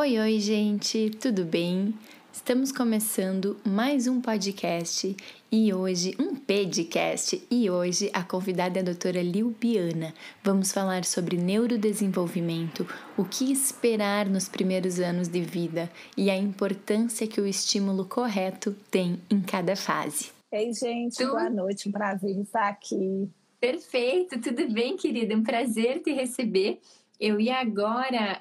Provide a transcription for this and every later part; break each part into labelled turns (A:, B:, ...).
A: Oi, oi, gente, tudo bem? Estamos começando mais um podcast e hoje, um podcast, e hoje a convidada é a doutora Lilbiana. Vamos falar sobre neurodesenvolvimento, o que esperar nos primeiros anos de vida e a importância que o estímulo correto tem em cada fase.
B: Ei, gente, tu... boa noite, um prazer estar aqui.
A: Perfeito, tudo bem, querida? Um prazer te receber. Eu ia agora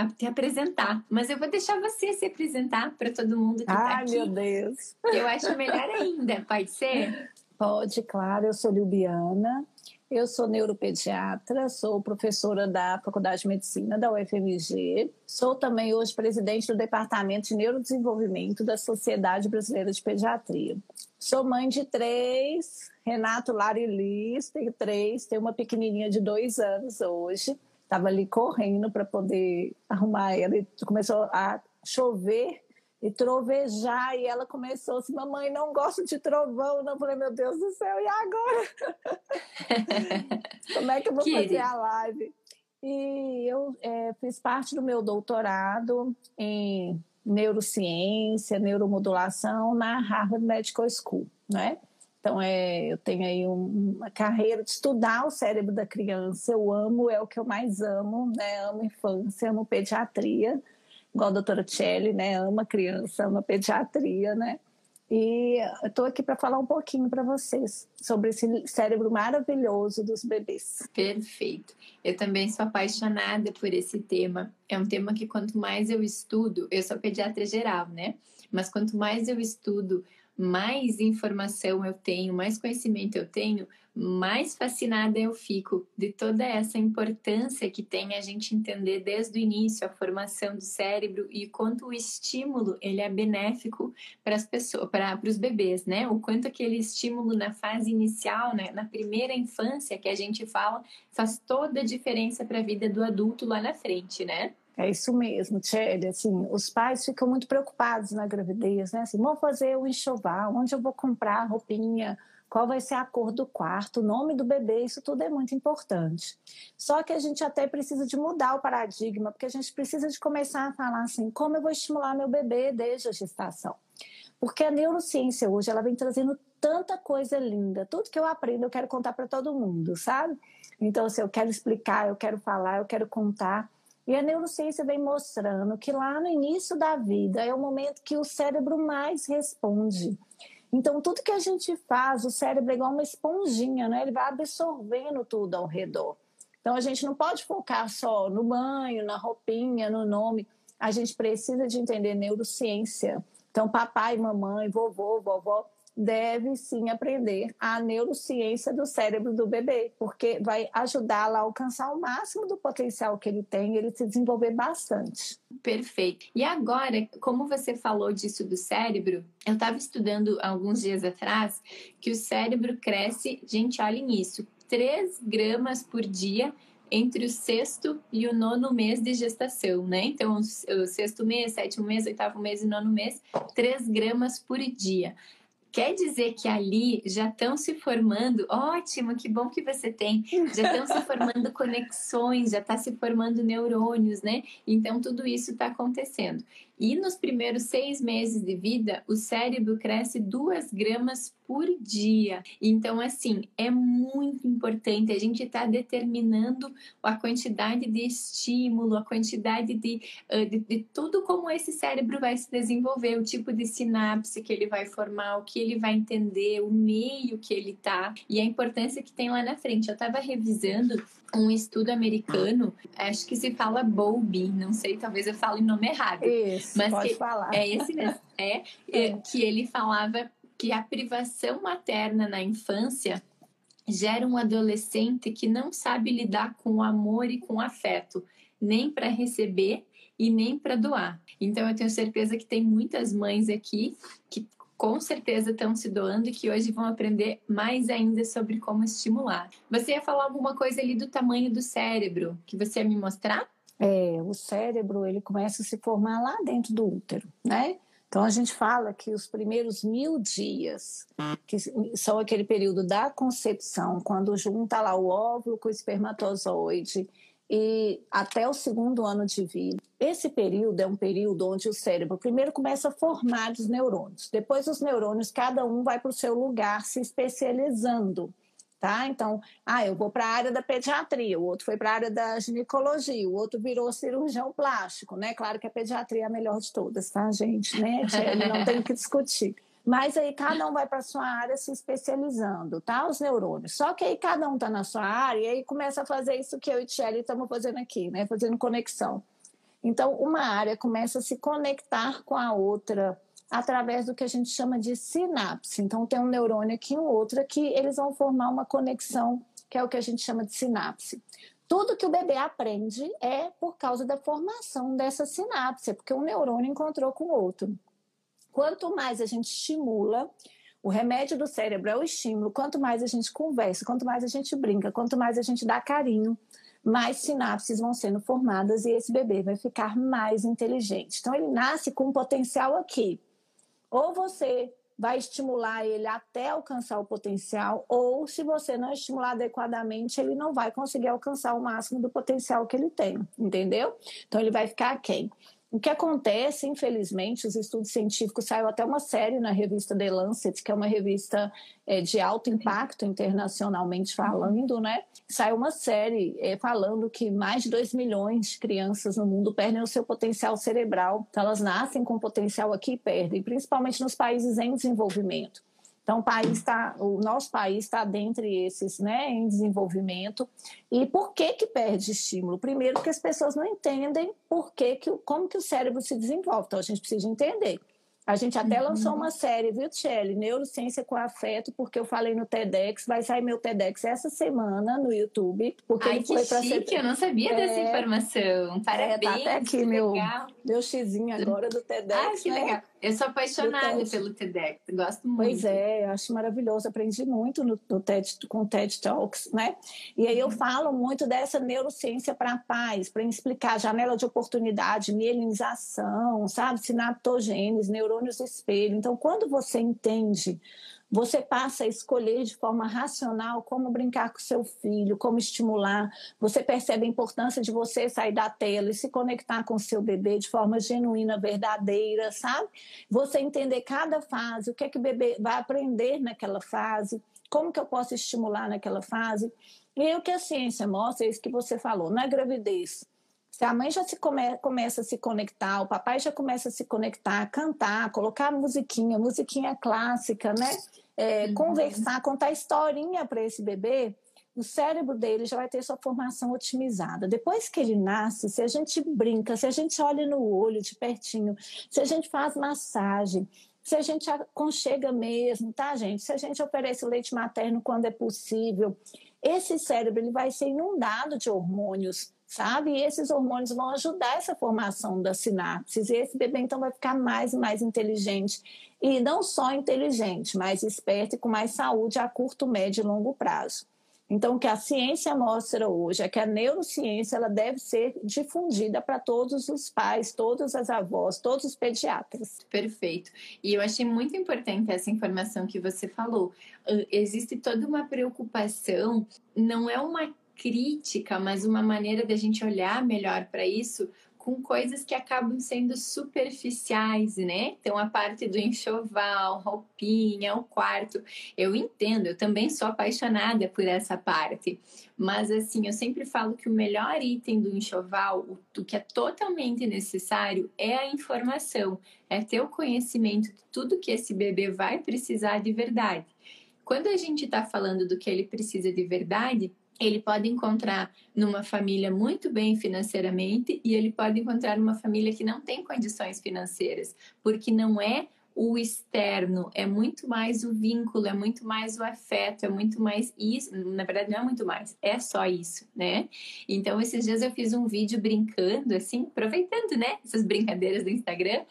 A: uh, te apresentar, mas eu vou deixar você se apresentar para todo mundo que está aqui.
B: Ai, meu Deus!
A: Eu acho melhor ainda, pode ser?
B: Pode, claro. Eu sou Libiana, eu sou neuropediatra, sou professora da Faculdade de Medicina da UFMG, sou também hoje presidente do Departamento de Neurodesenvolvimento da Sociedade Brasileira de Pediatria. Sou mãe de três, Renato, Lara e Liz, tenho três, tenho uma pequenininha de dois anos hoje estava ali correndo para poder arrumar ela e começou a chover e trovejar e ela começou assim, mamãe, não gosto de trovão, não. Eu falei, meu Deus do céu, e agora? Como é que eu vou fazer a live? E eu é, fiz parte do meu doutorado em neurociência, neuromodulação na Harvard Medical School, né? Então, é, eu tenho aí um, uma carreira de estudar o cérebro da criança. Eu amo, é o que eu mais amo, né? Amo infância, amo pediatria, igual a doutora Celli, né? Ama criança, ama pediatria, né? E eu estou aqui para falar um pouquinho para vocês sobre esse cérebro maravilhoso dos bebês.
A: Perfeito. Eu também sou apaixonada por esse tema. É um tema que quanto mais eu estudo, eu sou pediatra geral, né? Mas quanto mais eu estudo mais informação eu tenho, mais conhecimento eu tenho, mais fascinada eu fico de toda essa importância que tem a gente entender desde o início a formação do cérebro e quanto o estímulo ele é benéfico para as pessoas, para, os bebês, né? O quanto aquele estímulo na fase inicial, né? na primeira infância que a gente fala, faz toda a diferença para a vida do adulto lá na frente, né?
B: É isso mesmo, Tchelle. Assim, os pais ficam muito preocupados na gravidez, né? Assim, vou fazer o enxoval, onde eu vou comprar a roupinha, qual vai ser a cor do quarto, o nome do bebê, isso tudo é muito importante. Só que a gente até precisa de mudar o paradigma, porque a gente precisa de começar a falar assim, como eu vou estimular meu bebê desde a gestação? Porque a neurociência hoje, ela vem trazendo tanta coisa linda, tudo que eu aprendo eu quero contar para todo mundo, sabe? Então, se assim, eu quero explicar, eu quero falar, eu quero contar, e a neurociência vem mostrando que lá no início da vida é o momento que o cérebro mais responde. Então, tudo que a gente faz, o cérebro é igual uma esponjinha, né? Ele vai absorvendo tudo ao redor. Então, a gente não pode focar só no banho, na roupinha, no nome. A gente precisa de entender neurociência. Então, papai, mamãe, vovô, vovó, deve sim aprender a neurociência do cérebro do bebê, porque vai ajudá-la a alcançar o máximo do potencial que ele tem, ele se desenvolver bastante.
A: Perfeito. E agora, como você falou disso do cérebro, eu estava estudando alguns dias atrás que o cérebro cresce, gente, olhem isso, 3 gramas por dia entre o sexto e o nono mês de gestação, né? Então, o sexto mês, sétimo mês, oitavo mês e nono mês, 3 gramas por dia. Quer dizer que ali já estão se formando, ótimo, que bom que você tem, já estão se formando conexões, já está se formando neurônios, né? Então tudo isso está acontecendo. E nos primeiros seis meses de vida, o cérebro cresce duas gramas por dia. Então, assim, é muito importante a gente estar tá determinando a quantidade de estímulo, a quantidade de, de, de, tudo como esse cérebro vai se desenvolver, o tipo de sinapse que ele vai formar, o que ele vai entender, o meio que ele tá e a importância que tem lá na frente. Eu estava revisando um estudo americano, acho que se fala Bowlby, não sei, talvez eu fale o nome errado.
B: Isso, mas pode
A: que,
B: falar.
A: É esse mesmo. É, é, que ele falava que a privação materna na infância gera um adolescente que não sabe lidar com o amor e com o afeto, nem para receber e nem para doar. Então eu tenho certeza que tem muitas mães aqui que com certeza estão se doando e que hoje vão aprender mais ainda sobre como estimular. Você ia falar alguma coisa ali do tamanho do cérebro que você ia me mostrar?
B: É, o cérebro ele começa a se formar lá dentro do útero, né? Então a gente fala que os primeiros mil dias, que são aquele período da concepção, quando junta lá o óvulo com o espermatozoide, e até o segundo ano de vida. Esse período é um período onde o cérebro primeiro começa a formar os neurônios, depois os neurônios, cada um vai para o seu lugar se especializando. Tá? Então, ah, eu vou para a área da pediatria, o outro foi para a área da ginecologia, o outro virou cirurgião plástico, né? Claro que a pediatria é a melhor de todas, tá, gente? Né? Não tem que discutir. Mas aí cada um vai para sua área se especializando, tá? Os neurônios. Só que aí cada um está na sua área e aí começa a fazer isso que eu e Tchelle estamos fazendo aqui, né? Fazendo conexão. Então, uma área começa a se conectar com a outra através do que a gente chama de sinapse. Então, tem um neurônio aqui e um outro aqui, eles vão formar uma conexão, que é o que a gente chama de sinapse. Tudo que o bebê aprende é por causa da formação dessa sinapse, porque um neurônio encontrou com o outro. Quanto mais a gente estimula, o remédio do cérebro é o estímulo. Quanto mais a gente conversa, quanto mais a gente brinca, quanto mais a gente dá carinho, mais sinapses vão sendo formadas e esse bebê vai ficar mais inteligente. Então, ele nasce com um potencial aqui. Ou você vai estimular ele até alcançar o potencial, ou se você não estimular adequadamente, ele não vai conseguir alcançar o máximo do potencial que ele tem, entendeu? Então ele vai ficar quem? O que acontece, infelizmente, os estudos científicos saiu até uma série na revista The Lancet, que é uma revista é, de alto impacto internacionalmente falando, né? Saiu uma série é, falando que mais de 2 milhões de crianças no mundo perdem o seu potencial cerebral. Então, elas nascem com potencial aqui e perdem, principalmente nos países em desenvolvimento. Então, o, país tá, o nosso país está dentre esses né, em desenvolvimento. E por que, que perde estímulo? Primeiro, porque as pessoas não entendem por que, que, como que o cérebro se desenvolve. Então, a gente precisa entender. A gente até uhum. lançou uma série, viu, Tchelle? Neurociência com Afeto, porque eu falei no TEDx. Vai sair meu TEDx essa semana no YouTube. Porque
A: Ai, que chique, ser... eu não sabia é... dessa informação. Parabéns, é, tá até
B: aqui meu, meu xizinho agora do TEDx.
A: Ah, que né? legal. Eu sou apaixonada pelo TEDx, gosto muito.
B: Pois é, acho maravilhoso, aprendi muito no, no TED, com o TED Talks, né? E aí eu uhum. falo muito dessa neurociência para a paz, para explicar janela de oportunidade, mielinização, sabe? Sinaptogênese, neurônios espelho. Então, quando você entende você passa a escolher de forma racional como brincar com seu filho, como estimular. Você percebe a importância de você sair da tela e se conectar com seu bebê de forma genuína, verdadeira, sabe? Você entender cada fase, o que é que o bebê vai aprender naquela fase, como que eu posso estimular naquela fase. E o que a ciência mostra é isso que você falou, na gravidez. Se a mãe já se come, começa a se conectar, o papai já começa a se conectar, cantar, colocar musiquinha, musiquinha clássica, né? é, uhum. conversar, contar historinha para esse bebê, o cérebro dele já vai ter sua formação otimizada. Depois que ele nasce, se a gente brinca, se a gente olha no olho de pertinho, se a gente faz massagem, se a gente aconchega mesmo, tá, gente? Se a gente oferece leite materno quando é possível, esse cérebro ele vai ser inundado de hormônios, sabe? E esses hormônios vão ajudar essa formação das sinapses. E esse bebê então vai ficar mais e mais inteligente e não só inteligente, mas esperto e com mais saúde a curto, médio e longo prazo. Então, o que a ciência mostra hoje é que a neurociência ela deve ser difundida para todos os pais, todas as avós, todos os pediatras.
A: Perfeito. E eu achei muito importante essa informação que você falou. Existe toda uma preocupação, não é uma crítica, mas uma maneira da gente olhar melhor para isso, com coisas que acabam sendo superficiais, né? Então, a parte do enxoval, roupinha, o quarto. Eu entendo, eu também sou apaixonada por essa parte. Mas, assim, eu sempre falo que o melhor item do enxoval, o que é totalmente necessário, é a informação, é ter o conhecimento de tudo que esse bebê vai precisar de verdade. Quando a gente está falando do que ele precisa de verdade, ele pode encontrar numa família muito bem financeiramente e ele pode encontrar numa família que não tem condições financeiras, porque não é o externo, é muito mais o vínculo, é muito mais o afeto, é muito mais isso. Na verdade, não é muito mais, é só isso, né? Então, esses dias eu fiz um vídeo brincando, assim, aproveitando, né, essas brincadeiras do Instagram,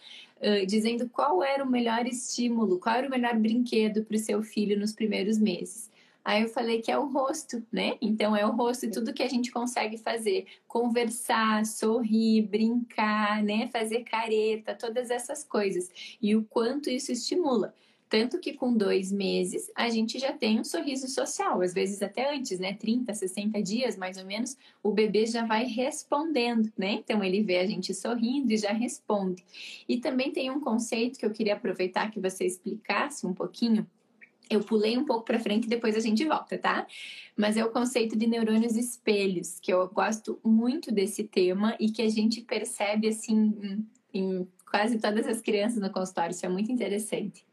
A: uh, dizendo qual era o melhor estímulo, qual era o melhor brinquedo para o seu filho nos primeiros meses. Aí eu falei que é o rosto, né? Então é o rosto e tudo que a gente consegue fazer, conversar, sorrir, brincar, né, fazer careta, todas essas coisas. E o quanto isso estimula. Tanto que com dois meses a gente já tem um sorriso social, às vezes até antes, né? 30, 60 dias mais ou menos, o bebê já vai respondendo, né? Então ele vê a gente sorrindo e já responde. E também tem um conceito que eu queria aproveitar que você explicasse um pouquinho. Eu pulei um pouco para frente e depois a gente volta, tá? Mas é o conceito de neurônios espelhos, que eu gosto muito desse tema e que a gente percebe assim em quase todas as crianças no consultório. Isso é muito interessante.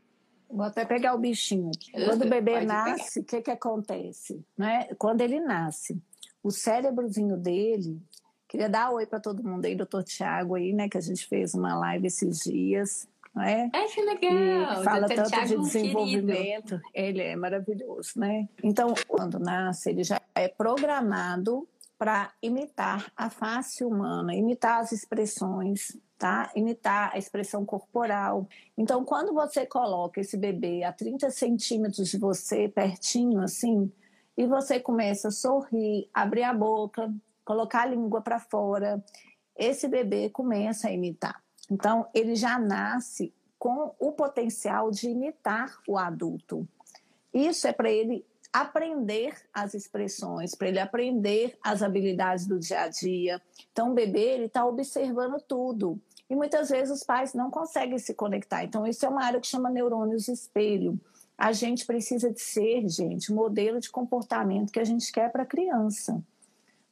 B: Vou até pegar o bichinho aqui. Quando o bebê nasce, o que, que acontece? Né? Quando ele nasce, o cérebrozinho dele. Queria dar oi para todo mundo aí, doutor Tiago aí, né? Que a gente fez uma live esses dias. É?
A: é que legal!
B: E fala Dr. tanto Thiago de desenvolvimento. Querido. Ele é maravilhoso, né? Então, quando nasce, ele já é programado para imitar a face humana, imitar as expressões, tá? Imitar a expressão corporal. Então, quando você coloca esse bebê a 30 centímetros de você, pertinho assim, e você começa a sorrir, abrir a boca, colocar a língua para fora, esse bebê começa a imitar. Então, ele já nasce com o potencial de imitar o adulto. Isso é para ele aprender as expressões, para ele aprender as habilidades do dia a dia. Então, o bebê ele está observando tudo. E muitas vezes os pais não conseguem se conectar. Então, isso é uma área que chama neurônios espelho. A gente precisa de ser, gente, modelo de comportamento que a gente quer para a criança.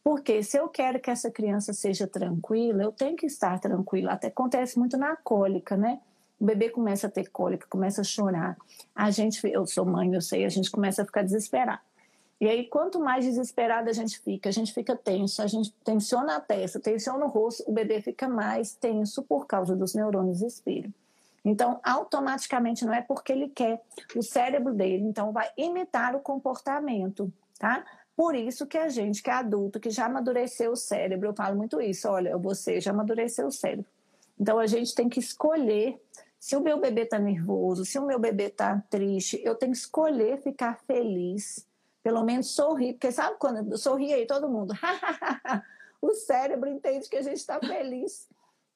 B: Porque se eu quero que essa criança seja tranquila, eu tenho que estar tranquila. Até acontece muito na cólica, né? O bebê começa a ter cólica, começa a chorar. A gente, eu sou mãe, eu sei, a gente começa a ficar desesperado. E aí, quanto mais desesperada a gente fica, a gente fica tenso, a gente tensiona a testa, tensiona o rosto, o bebê fica mais tenso por causa dos neurônios espelho. Então, automaticamente, não é porque ele quer, o cérebro dele, então, vai imitar o comportamento, tá? Por isso que a gente, que é adulto, que já amadureceu o cérebro, eu falo muito isso, olha, você já amadureceu o cérebro. Então, a gente tem que escolher se o meu bebê está nervoso, se o meu bebê está triste, eu tenho que escolher ficar feliz pelo menos sorrir, porque sabe quando sorri aí todo mundo, o cérebro entende que a gente está feliz.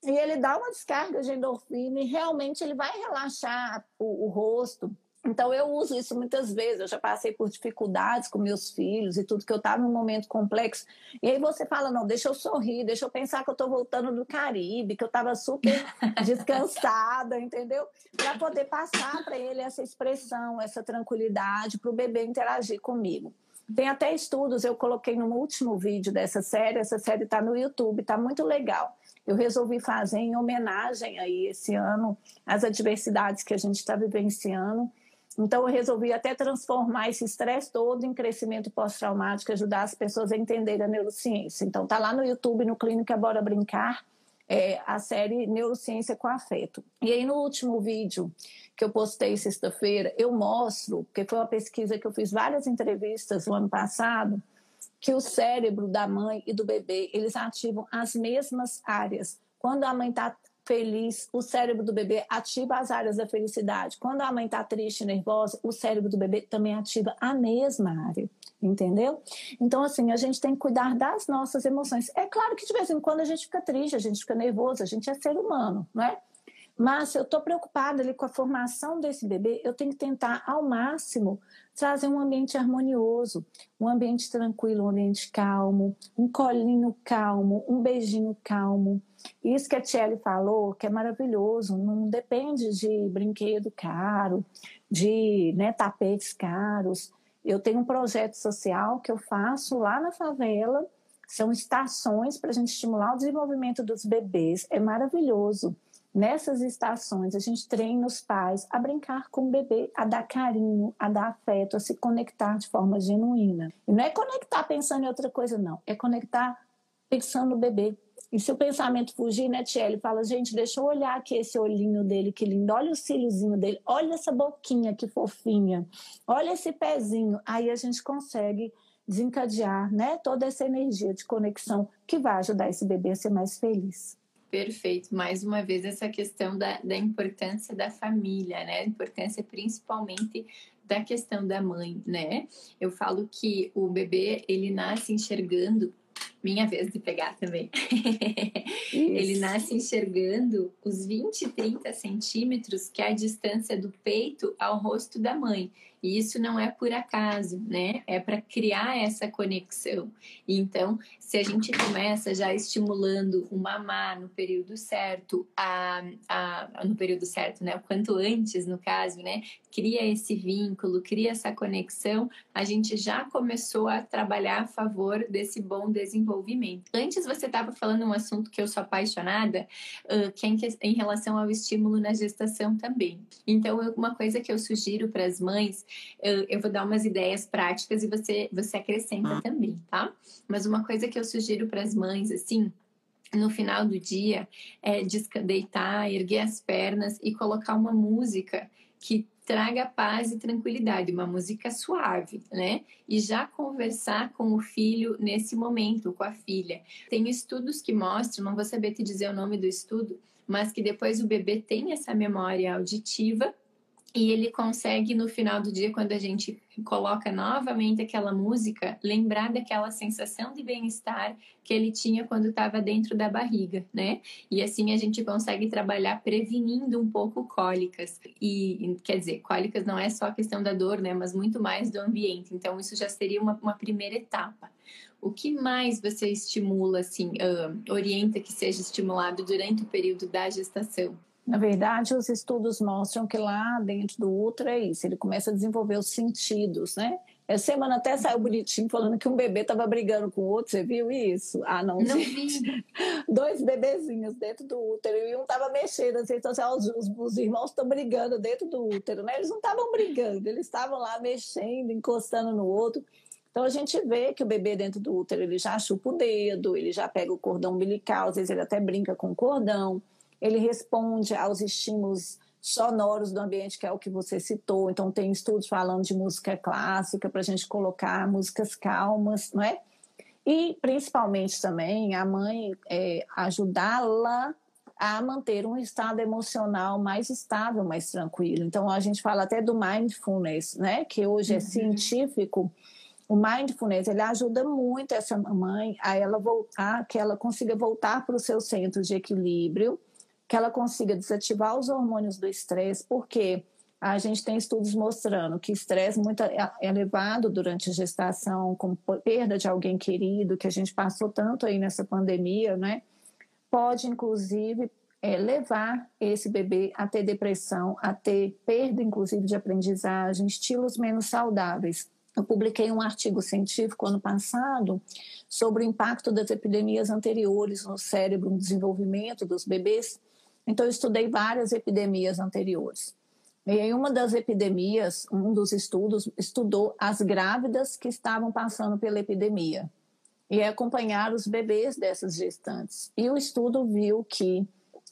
B: E ele dá uma descarga de endorfina e realmente ele vai relaxar o, o rosto, então eu uso isso muitas vezes. Eu já passei por dificuldades com meus filhos e tudo que eu estava num momento complexo. E aí você fala não, deixa eu sorrir, deixa eu pensar que eu estou voltando do Caribe, que eu estava super descansada, entendeu? Para poder passar para ele essa expressão, essa tranquilidade, para o bebê interagir comigo. Tem até estudos, eu coloquei no último vídeo dessa série, essa série está no YouTube, está muito legal. Eu resolvi fazer em homenagem aí esse ano às adversidades que a gente está vivenciando então, eu resolvi até transformar esse estresse todo em crescimento pós-traumático, ajudar as pessoas a entenderem a neurociência. Então, tá lá no YouTube, no Clínica Bora Brincar, é, a série Neurociência com Afeto. E aí, no último vídeo que eu postei sexta-feira, eu mostro, porque foi uma pesquisa que eu fiz várias entrevistas no ano passado, que o cérebro da mãe e do bebê, eles ativam as mesmas áreas. Quando a mãe está feliz, o cérebro do bebê ativa as áreas da felicidade. Quando a mãe está triste, nervosa, o cérebro do bebê também ativa a mesma área, entendeu? Então, assim, a gente tem que cuidar das nossas emoções. É claro que de vez em quando a gente fica triste, a gente fica nervoso, a gente é ser humano, não é? Mas se eu estou preocupada ali com a formação desse bebê, eu tenho que tentar ao máximo trazer um ambiente harmonioso, um ambiente tranquilo, um ambiente calmo, um colinho calmo, um beijinho calmo. Isso que a Tiele falou, que é maravilhoso, não depende de brinquedo caro, de né, tapetes caros. Eu tenho um projeto social que eu faço lá na favela, são estações para a gente estimular o desenvolvimento dos bebês. É maravilhoso. Nessas estações, a gente treina os pais a brincar com o bebê, a dar carinho, a dar afeto, a se conectar de forma genuína. E não é conectar pensando em outra coisa, não. É conectar pensando no bebê. E se o pensamento fugir, né, Tiele? Fala, gente, deixa eu olhar aqui esse olhinho dele, que lindo. Olha o cíliozinho dele. Olha essa boquinha, que fofinha. Olha esse pezinho. Aí a gente consegue desencadear né, toda essa energia de conexão que vai ajudar esse bebê a ser mais feliz.
A: Perfeito. Mais uma vez, essa questão da, da importância da família, né? A importância principalmente da questão da mãe, né? Eu falo que o bebê, ele nasce enxergando minha vez de pegar também. ele nasce enxergando os 20, 30 centímetros, que é a distância do peito ao rosto da mãe. E isso não é por acaso, né? É para criar essa conexão. Então, se a gente começa já estimulando o mamar no período certo, a, a, no período certo, né? O quanto antes, no caso, né? Cria esse vínculo, cria essa conexão, a gente já começou a trabalhar a favor desse bom desenvolvimento. Antes você estava falando um assunto que eu sou apaixonada, uh, que é em, em relação ao estímulo na gestação também. Então, uma coisa que eu sugiro para as mães eu, eu vou dar umas ideias práticas e você, você acrescenta ah. também, tá? Mas uma coisa que eu sugiro para as mães, assim, no final do dia, é deitar, erguer as pernas e colocar uma música que traga paz e tranquilidade, uma música suave, né? E já conversar com o filho nesse momento, com a filha. Tem estudos que mostram, não vou saber te dizer o nome do estudo, mas que depois o bebê tem essa memória auditiva e ele consegue, no final do dia, quando a gente coloca novamente aquela música, lembrar daquela sensação de bem-estar que ele tinha quando estava dentro da barriga, né? E assim a gente consegue trabalhar prevenindo um pouco cólicas. E, quer dizer, cólicas não é só a questão da dor, né? Mas muito mais do ambiente. Então, isso já seria uma, uma primeira etapa. O que mais você estimula, assim, uh, orienta que seja estimulado durante o período da gestação?
B: Na verdade, os estudos mostram que lá dentro do útero é isso, ele começa a desenvolver os sentidos, né? Essa semana até saiu bonitinho falando que um bebê estava brigando com o outro, você viu isso? Ah, não,
A: não
B: vi. Dois bebezinhos dentro do útero e um estava mexendo, assim, então assim, os, os, os irmãos estão brigando dentro do útero, né? Eles não estavam brigando, eles estavam lá mexendo, encostando no outro. Então a gente vê que o bebê dentro do útero ele já chupa o dedo, ele já pega o cordão umbilical, às vezes ele até brinca com o cordão ele responde aos estímulos sonoros do ambiente, que é o que você citou. Então, tem estudos falando de música clássica para a gente colocar músicas calmas, não é? E, principalmente também, a mãe é, ajudá-la a manter um estado emocional mais estável, mais tranquilo. Então, a gente fala até do mindfulness, né? Que hoje é uhum. científico. O mindfulness, ele ajuda muito essa mãe a ela voltar, que ela consiga voltar para o seu centro de equilíbrio, que ela consiga desativar os hormônios do estresse, porque a gente tem estudos mostrando que estresse muito elevado durante a gestação, com perda de alguém querido, que a gente passou tanto aí nessa pandemia, né? Pode, inclusive, é, levar esse bebê a ter depressão, a ter perda, inclusive, de aprendizagem, estilos menos saudáveis. Eu publiquei um artigo científico ano passado sobre o impacto das epidemias anteriores no cérebro, no desenvolvimento dos bebês, então, eu estudei várias epidemias anteriores. E em uma das epidemias, um dos estudos estudou as grávidas que estavam passando pela epidemia e acompanhar os bebês dessas gestantes. E o estudo viu que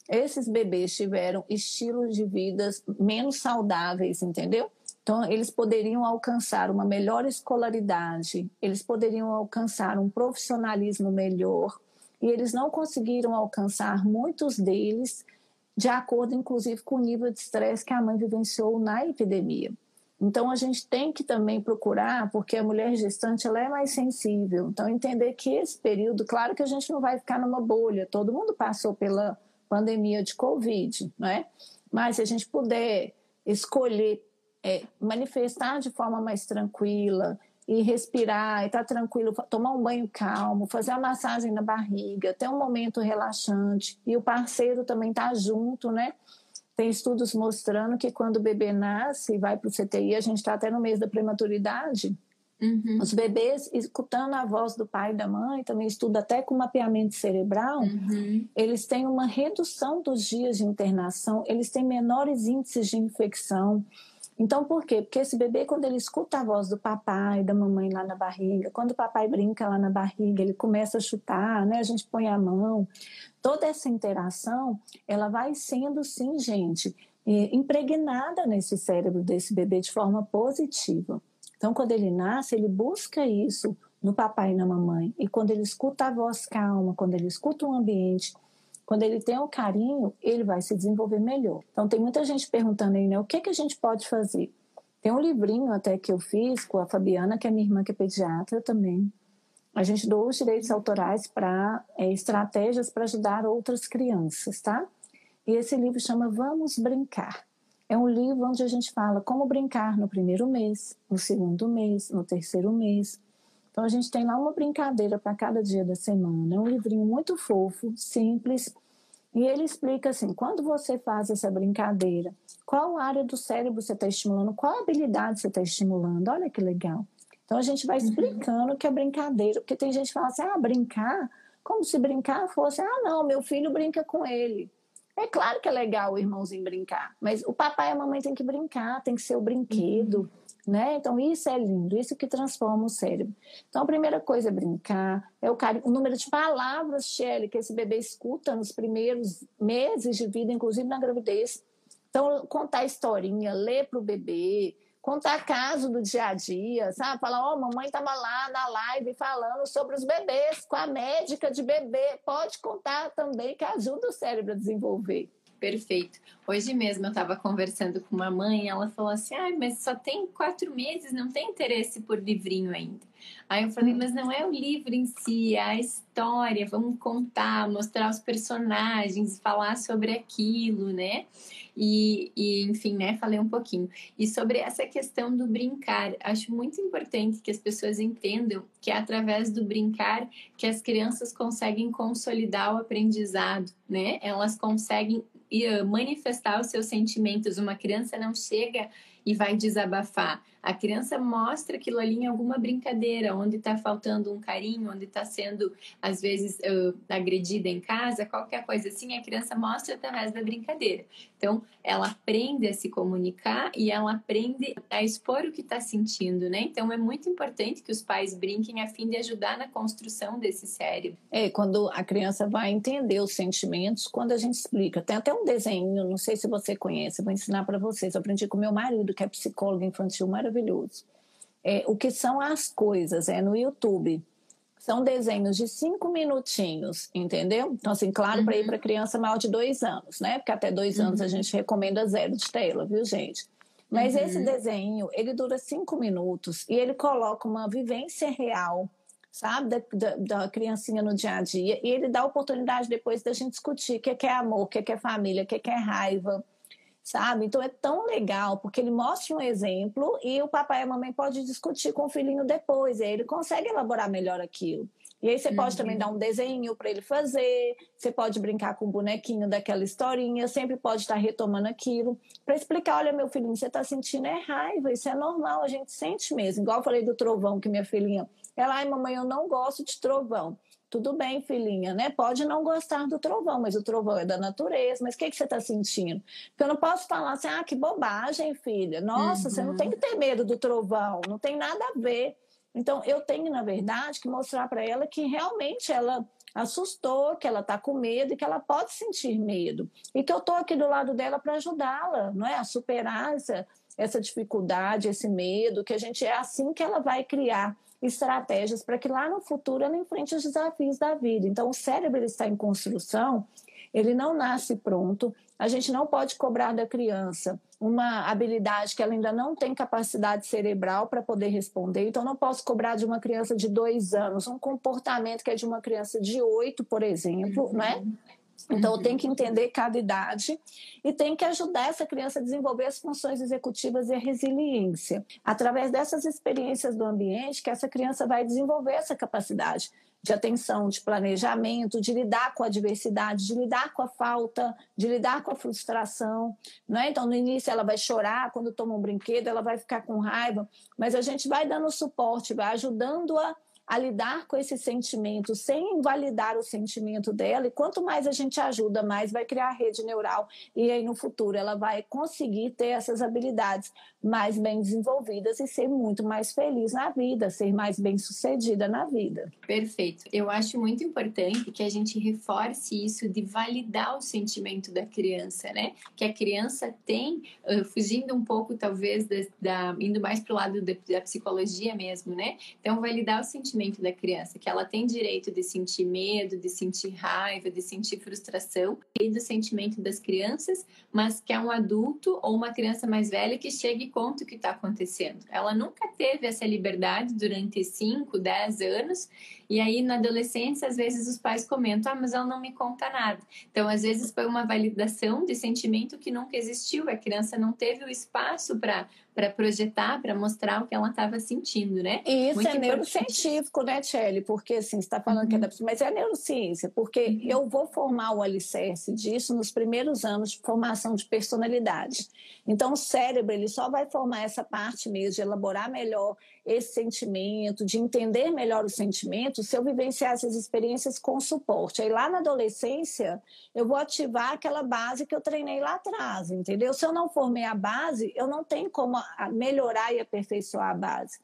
B: esses bebês tiveram estilos de vida menos saudáveis, entendeu? Então, eles poderiam alcançar uma melhor escolaridade, eles poderiam alcançar um profissionalismo melhor, e eles não conseguiram alcançar muitos deles de acordo, inclusive, com o nível de estresse que a mãe vivenciou na epidemia. Então, a gente tem que também procurar, porque a mulher gestante ela é mais sensível. Então, entender que esse período, claro que a gente não vai ficar numa bolha, todo mundo passou pela pandemia de Covid, né? Mas se a gente puder escolher é, manifestar de forma mais tranquila, e respirar, e estar tá tranquilo, tomar um banho calmo, fazer a massagem na barriga, ter um momento relaxante e o parceiro também tá junto, né? Tem estudos mostrando que quando o bebê nasce e vai para o CTI, a gente está até no mês da prematuridade, Uhum. Os bebês, escutando a voz do pai e da mãe, também estuda até com mapeamento cerebral, uhum. eles têm uma redução dos dias de internação, eles têm menores índices de infecção, então, por quê? Porque esse bebê, quando ele escuta a voz do papai, da mamãe lá na barriga, quando o papai brinca lá na barriga, ele começa a chutar, né? A gente põe a mão. Toda essa interação, ela vai sendo, sim, gente, impregnada nesse cérebro desse bebê de forma positiva. Então, quando ele nasce, ele busca isso no papai e na mamãe. E quando ele escuta a voz calma, quando ele escuta o ambiente, quando ele tem o carinho, ele vai se desenvolver melhor. Então, tem muita gente perguntando aí, né? O que, que a gente pode fazer? Tem um livrinho até que eu fiz com a Fabiana, que é minha irmã, que é pediatra também. a gente doa os direitos autorais para é, estratégias para ajudar outras crianças, tá? E esse livro chama Vamos Brincar. É um livro onde a gente fala como brincar no primeiro mês, no segundo mês, no terceiro mês. Então a gente tem lá uma brincadeira para cada dia da semana. É um livrinho muito fofo, simples. E ele explica assim: quando você faz essa brincadeira, qual área do cérebro você está estimulando, qual habilidade você está estimulando. Olha que legal. Então a gente vai uhum. explicando que é brincadeira, porque tem gente que fala assim: ah, brincar, como se brincar fosse, ah, não, meu filho brinca com ele. É claro que é legal o irmãozinho brincar, mas o papai e a mamãe tem que brincar, tem que ser o brinquedo, uhum. Né? Então isso é lindo, isso que transforma o cérebro. Então a primeira coisa é brincar, é o, o número de palavras, Shelly, que esse bebê escuta nos primeiros meses de vida, inclusive na gravidez. Então contar historinha, ler para o bebê, contar caso do dia a dia, sabe? Falar, ó, oh, mamãe estava lá na live falando sobre os bebês com a médica de bebê. Pode contar também que ajuda o cérebro a desenvolver.
A: Perfeito. Hoje mesmo eu estava conversando com uma mãe, ela falou assim: ah, mas só tem quatro meses, não tem interesse por livrinho ainda. Aí eu falei, mas não é o livro em si, é a história, vamos contar, mostrar os personagens, falar sobre aquilo, né? E, e, enfim, né, falei um pouquinho. E sobre essa questão do brincar, acho muito importante que as pessoas entendam que é através do brincar que as crianças conseguem consolidar o aprendizado, né? Elas conseguem manifestar os seus sentimentos. Uma criança não chega e vai desabafar. A criança mostra aquilo ali em alguma brincadeira, onde está faltando um carinho, onde está sendo, às vezes, uh, agredida em casa, qualquer coisa assim, a criança mostra através da brincadeira. Então, ela aprende a se comunicar e ela aprende a expor o que está sentindo, né? Então, é muito importante que os pais brinquem a fim de ajudar na construção desse cérebro.
B: É, quando a criança vai entender os sentimentos, quando a gente explica. Tem até um desenho, não sei se você conhece, vou ensinar para vocês. Eu aprendi com meu marido, que é psicólogo infantil maravilhoso. É, o que são as coisas? É no YouTube. São desenhos de cinco minutinhos, entendeu? Então, assim, claro, uhum. para ir para criança maior de dois anos, né? Porque até dois uhum. anos a gente recomenda zero de tela, viu, gente? Mas uhum. esse desenho, ele dura cinco minutos e ele coloca uma vivência real, sabe, da, da, da, criancinha no dia a dia. E ele dá a oportunidade depois da gente discutir o que é amor, o que é família, o que é raiva, sabe? Então é tão legal, porque ele mostra um exemplo e o papai e a mamãe podem discutir com o filhinho depois, e aí ele consegue elaborar melhor aquilo. E aí você uhum. pode também dar um desenho para ele fazer, você pode brincar com o bonequinho daquela historinha, sempre pode estar retomando aquilo, para explicar, olha meu filhinho, você está sentindo é raiva, isso é normal, a gente sente mesmo. Igual eu falei do trovão que minha filhinha, ela, ai mamãe, eu não gosto de trovão. Tudo bem, filhinha, né? Pode não gostar do trovão, mas o trovão é da natureza. Mas o que, que você está sentindo? Porque eu não posso falar assim, ah, que bobagem, filha. Nossa, uhum. você não tem que ter medo do trovão, não tem nada a ver. Então, eu tenho, na verdade, que mostrar para ela que realmente ela assustou, que ela está com medo e que ela pode sentir medo. E que eu estou aqui do lado dela para ajudá-la, não é? A superar essa, essa dificuldade, esse medo, que a gente é assim que ela vai criar estratégias para que lá no futuro ela enfrente os desafios da vida. Então, o cérebro ele está em construção, ele não nasce pronto. A gente não pode cobrar da criança uma habilidade que ela ainda não tem capacidade cerebral para poder responder. Então, não posso cobrar de uma criança de dois anos um comportamento que é de uma criança de oito, por exemplo, uhum. né? Então, eu tenho que entender cada idade e tenho que ajudar essa criança a desenvolver as funções executivas e a resiliência. Através dessas experiências do ambiente, que essa criança vai desenvolver essa capacidade de atenção, de planejamento, de lidar com a diversidade, de lidar com a falta, de lidar com a frustração. Né? Então, no início, ela vai chorar quando toma um brinquedo, ela vai ficar com raiva, mas a gente vai dando suporte, vai ajudando-a a lidar com esse sentimento sem invalidar o sentimento dela. E quanto mais a gente ajuda, mais vai criar rede neural. E aí no futuro ela vai conseguir ter essas habilidades mais bem desenvolvidas e ser muito mais feliz na vida, ser mais bem sucedida na vida.
A: Perfeito. Eu acho muito importante que a gente reforce isso de validar o sentimento da criança, né? Que a criança tem, uh, fugindo um pouco talvez da, da indo mais para o lado da, da psicologia mesmo, né? Então validar o sentimento sentimento da criança, que ela tem direito de sentir medo, de sentir raiva, de sentir frustração, e do sentimento das crianças, mas que é um adulto ou uma criança mais velha que chega e conta o que está acontecendo. Ela nunca teve essa liberdade durante 5, 10 anos E aí, na adolescência, às vezes os pais comentam, ah, mas ela não me conta nada. Então, às vezes foi uma validação de sentimento que nunca existiu, a criança não teve o espaço para para projetar, para mostrar o que ela estava sentindo, né?
B: E isso Muito é neurocientífico, né, Tchelle? Porque, assim, você está falando uhum. que é da... Uhum. Mas é neurociência, porque uhum. eu vou formar o alicerce disso nos primeiros anos de formação de personalidade. Então, o cérebro, ele só vai formar essa parte mesmo, de elaborar melhor esse sentimento, de entender melhor o sentimento, se eu vivenciar essas experiências com suporte. Aí, lá na adolescência, eu vou ativar aquela base que eu treinei lá atrás, entendeu? Se eu não formei a base, eu não tenho como melhorar e aperfeiçoar a base.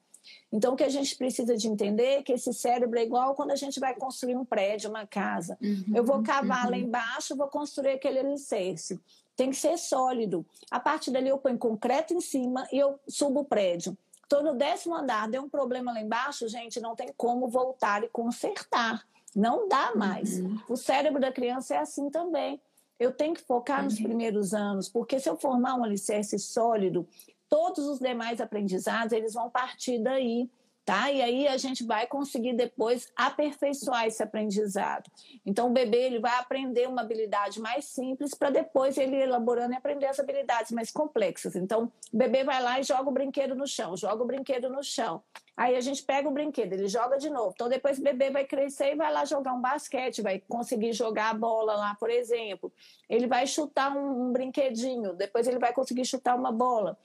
B: Então, o que a gente precisa de entender é que esse cérebro é igual quando a gente vai construir um prédio, uma casa. Uhum, eu vou cavar uhum. lá embaixo, vou construir aquele alicerce. Tem que ser sólido. A partir dali, eu ponho concreto em cima e eu subo o prédio. Estou no décimo andar, deu um problema lá embaixo, gente, não tem como voltar e consertar. Não dá mais. Uhum. O cérebro da criança é assim também. Eu tenho que focar nos uhum. primeiros anos, porque se eu formar um alicerce sólido, todos os demais aprendizados eles vão partir daí tá? E aí a gente vai conseguir depois aperfeiçoar esse aprendizado. Então o bebê ele vai aprender uma habilidade mais simples para depois ele elaborando e aprender as habilidades mais complexas. Então o bebê vai lá e joga o brinquedo no chão, joga o brinquedo no chão. Aí a gente pega o brinquedo, ele joga de novo. Então depois o bebê vai crescer e vai lá jogar um basquete, vai conseguir jogar a bola lá, por exemplo. Ele vai chutar um, um brinquedinho, depois ele vai conseguir chutar uma bola.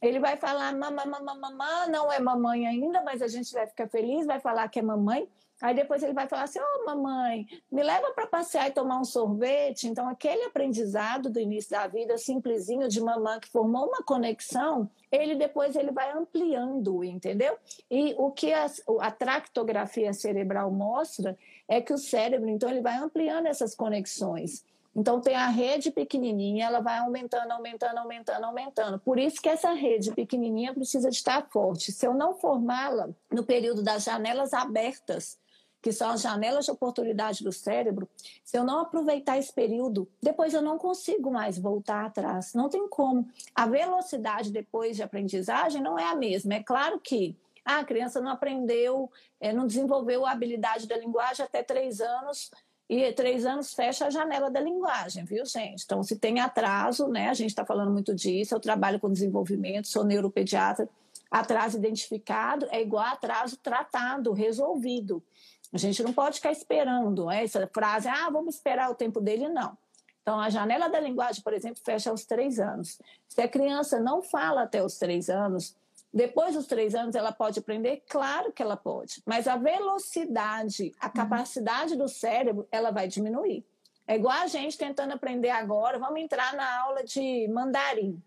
B: Ele vai falar mamãe, mamãe, mamãe, não é mamãe ainda, mas a gente vai ficar feliz, vai falar que é mamãe. Aí depois ele vai falar assim: Ô oh, mamãe, me leva para passear e tomar um sorvete. Então, aquele aprendizado do início da vida, simplesinho, de mamãe, que formou uma conexão, ele depois ele vai ampliando, entendeu? E o que a, a tractografia cerebral mostra é que o cérebro, então, ele vai ampliando essas conexões. Então tem a rede pequenininha, ela vai aumentando, aumentando, aumentando, aumentando. Por isso que essa rede pequenininha precisa estar forte. Se eu não formá-la no período das janelas abertas, que são as janelas de oportunidade do cérebro, se eu não aproveitar esse período, depois eu não consigo mais voltar atrás. Não tem como. A velocidade depois de aprendizagem não é a mesma. É claro que a criança não aprendeu, eh, não desenvolveu a habilidade da linguagem até três anos, e três anos fecha a janela da linguagem, viu, gente? Então, se tem atraso, né? A gente está falando muito disso. Eu trabalho com desenvolvimento, sou neuropediatra. Atraso identificado é igual a atraso tratado, resolvido. A gente não pode ficar esperando né? essa frase, ah, vamos esperar o tempo dele, não. Então, a janela da linguagem, por exemplo, fecha aos três anos. Se a criança não fala até os três anos, depois dos três anos, ela pode aprender? Claro que ela pode. Mas a velocidade, a uhum. capacidade do cérebro, ela vai diminuir. É igual a gente tentando aprender agora, vamos entrar na aula de mandarim.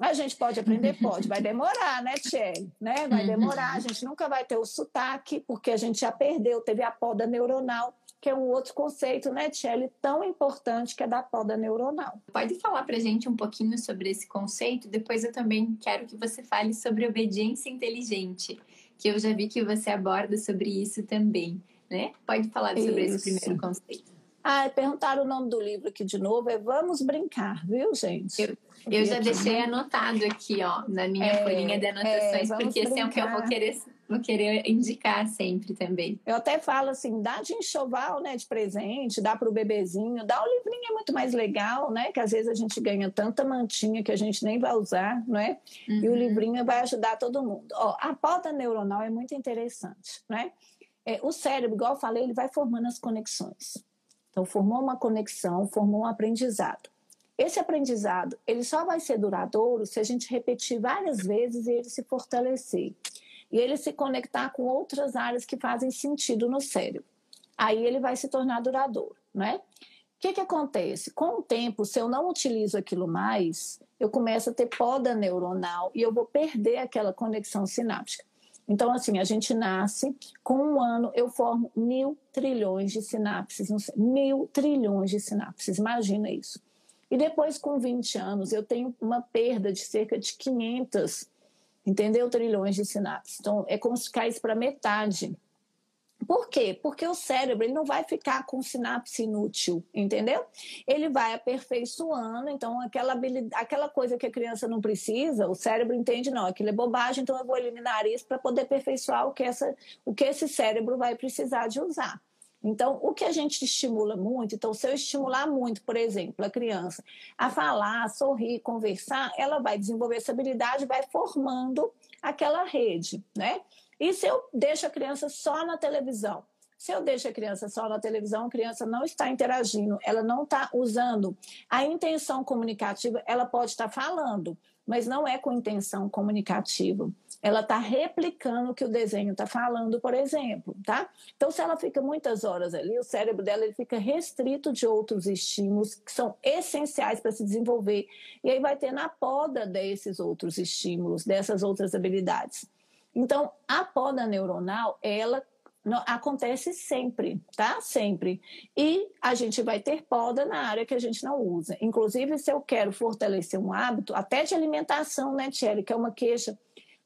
B: A gente pode aprender? Pode. Vai demorar, né, Tchelle? Né? Vai demorar. A gente nunca vai ter o sotaque, porque a gente já perdeu, teve a poda neuronal que é um outro conceito, né, Tchelle, tão importante que é da poda neuronal.
A: Pode falar para gente um pouquinho sobre esse conceito? Depois eu também quero que você fale sobre obediência inteligente, que eu já vi que você aborda sobre isso também, né? Pode falar sobre isso. esse primeiro conceito.
B: Ah, perguntaram o nome do livro aqui de novo, é Vamos Brincar, viu, gente?
A: Eu, eu já deixei anotado aqui, ó, na minha é, folhinha de anotações, é, porque esse é o que eu vou querer vou querer indicar sempre também.
B: Eu até falo assim, dá de enxoval, né, de presente, dá para o bebezinho, dá o livrinho é muito mais legal, né, que às vezes a gente ganha tanta mantinha que a gente nem vai usar, não é? Uhum. E o uhum. livrinho vai ajudar todo mundo. Ó, a poda neuronal é muito interessante, né? É, o cérebro, igual eu falei, ele vai formando as conexões. Então, formou uma conexão, formou um aprendizado. Esse aprendizado, ele só vai ser duradouro se a gente repetir várias vezes e ele se fortalecer e ele se conectar com outras áreas que fazem sentido no cérebro. Aí ele vai se tornar duradouro, né? O que, que acontece? Com o tempo, se eu não utilizo aquilo mais, eu começo a ter poda neuronal e eu vou perder aquela conexão sináptica. Então, assim, a gente nasce, com um ano eu formo mil trilhões de sinapses, mil trilhões de sinapses, imagina isso. E depois, com 20 anos, eu tenho uma perda de cerca de 500 entendeu? Trilhões de sinapses. Então, é como se caísse para metade. Por quê? Porque o cérebro ele não vai ficar com sinapse inútil, entendeu? Ele vai aperfeiçoando, então aquela, aquela coisa que a criança não precisa, o cérebro entende, não, aquilo é bobagem, então eu vou eliminar isso para poder aperfeiçoar o que, essa, o que esse cérebro vai precisar de usar. Então, o que a gente estimula muito, então, se eu estimular muito, por exemplo, a criança a falar, a sorrir, conversar, ela vai desenvolver essa habilidade, vai formando aquela rede, né? E se eu deixo a criança só na televisão? Se eu deixo a criança só na televisão, a criança não está interagindo, ela não está usando a intenção comunicativa, ela pode estar falando, mas não é com intenção comunicativa. Ela está replicando o que o desenho está falando, por exemplo, tá? Então, se ela fica muitas horas ali, o cérebro dela ele fica restrito de outros estímulos que são essenciais para se desenvolver. E aí vai ter na poda desses outros estímulos, dessas outras habilidades. Então, a poda neuronal, ela acontece sempre, tá? Sempre. E a gente vai ter poda na área que a gente não usa. Inclusive, se eu quero fortalecer um hábito, até de alimentação, né, Thierry, que é uma queixa,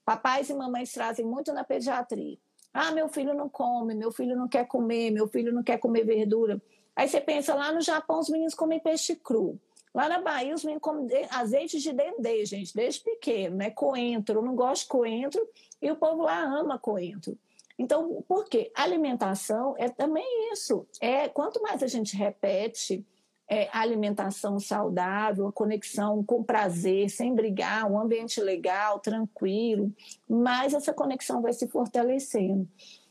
B: papais e mamães trazem muito na pediatria. Ah, meu filho não come, meu filho não quer comer, meu filho não quer comer verdura. Aí você pensa, lá no Japão os meninos comem peixe cru. Lá na Bahia, os meninos comem azeite de dendê, gente, desde pequeno, né? Coentro, eu não gosto de coentro, e o povo lá ama coentro. Então, por quê? Alimentação é também isso. É quanto mais a gente repete é, a alimentação saudável, a conexão com prazer, sem brigar, um ambiente legal, tranquilo, mais essa conexão vai se fortalecendo.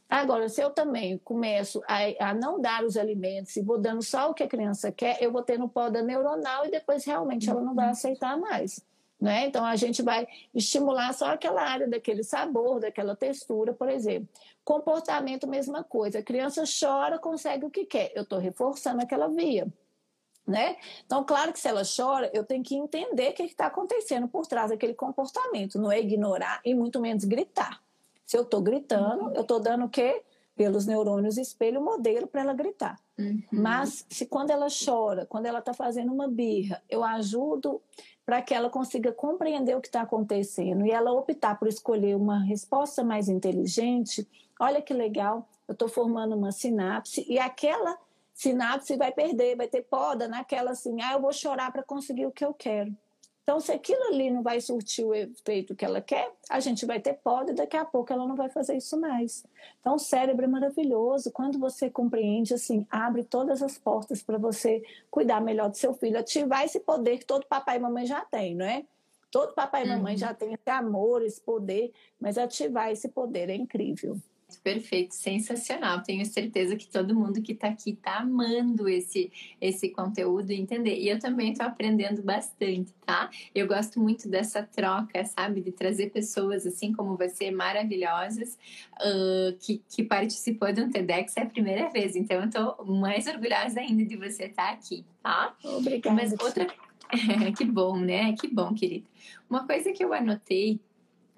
B: Agora, se eu também começo a, a, não dar os alimentos e vou dando só o que a criança quer, eu vou tendo poda neuronal e depois realmente ela não vai aceitar mais. Né? Então, a gente vai estimular só aquela área daquele sabor, daquela textura, por exemplo. Comportamento, mesma coisa. A criança chora, consegue o que quer. Eu estou reforçando aquela via. Né? Então, claro que se ela chora, eu tenho que entender o que está acontecendo por trás daquele comportamento. Não é ignorar e muito menos gritar. Se eu estou gritando, eu estou dando o quê? Pelos neurônios espelho modelo para ela gritar. Uhum. Mas se quando ela chora, quando ela está fazendo uma birra, eu ajudo para que ela consiga compreender o que está acontecendo e ela optar por escolher uma resposta mais inteligente, olha que legal, eu estou formando uma sinapse e aquela sinapse vai perder, vai ter poda naquela assim, ah, eu vou chorar para conseguir o que eu quero. Então, se aquilo ali não vai surtir o efeito que ela quer, a gente vai ter poda e daqui a pouco ela não vai fazer isso mais. Então, o cérebro é maravilhoso. Quando você compreende, assim, abre todas as portas para você cuidar melhor do seu filho, ativar esse poder que todo papai e mamãe já tem, não é? Todo papai e mamãe uhum. já tem esse amor, esse poder, mas ativar esse poder é incrível.
A: Perfeito, sensacional. Tenho certeza que todo mundo que está aqui está amando esse, esse conteúdo e entender. E eu também estou aprendendo bastante, tá? Eu gosto muito dessa troca, sabe? De trazer pessoas assim como você, maravilhosas, uh, que, que participou do TEDx é a primeira vez. Então, eu estou mais orgulhosa ainda de você estar tá aqui, tá?
B: Obrigada.
A: Mas outra. que bom, né? Que bom, querida. Uma coisa que eu anotei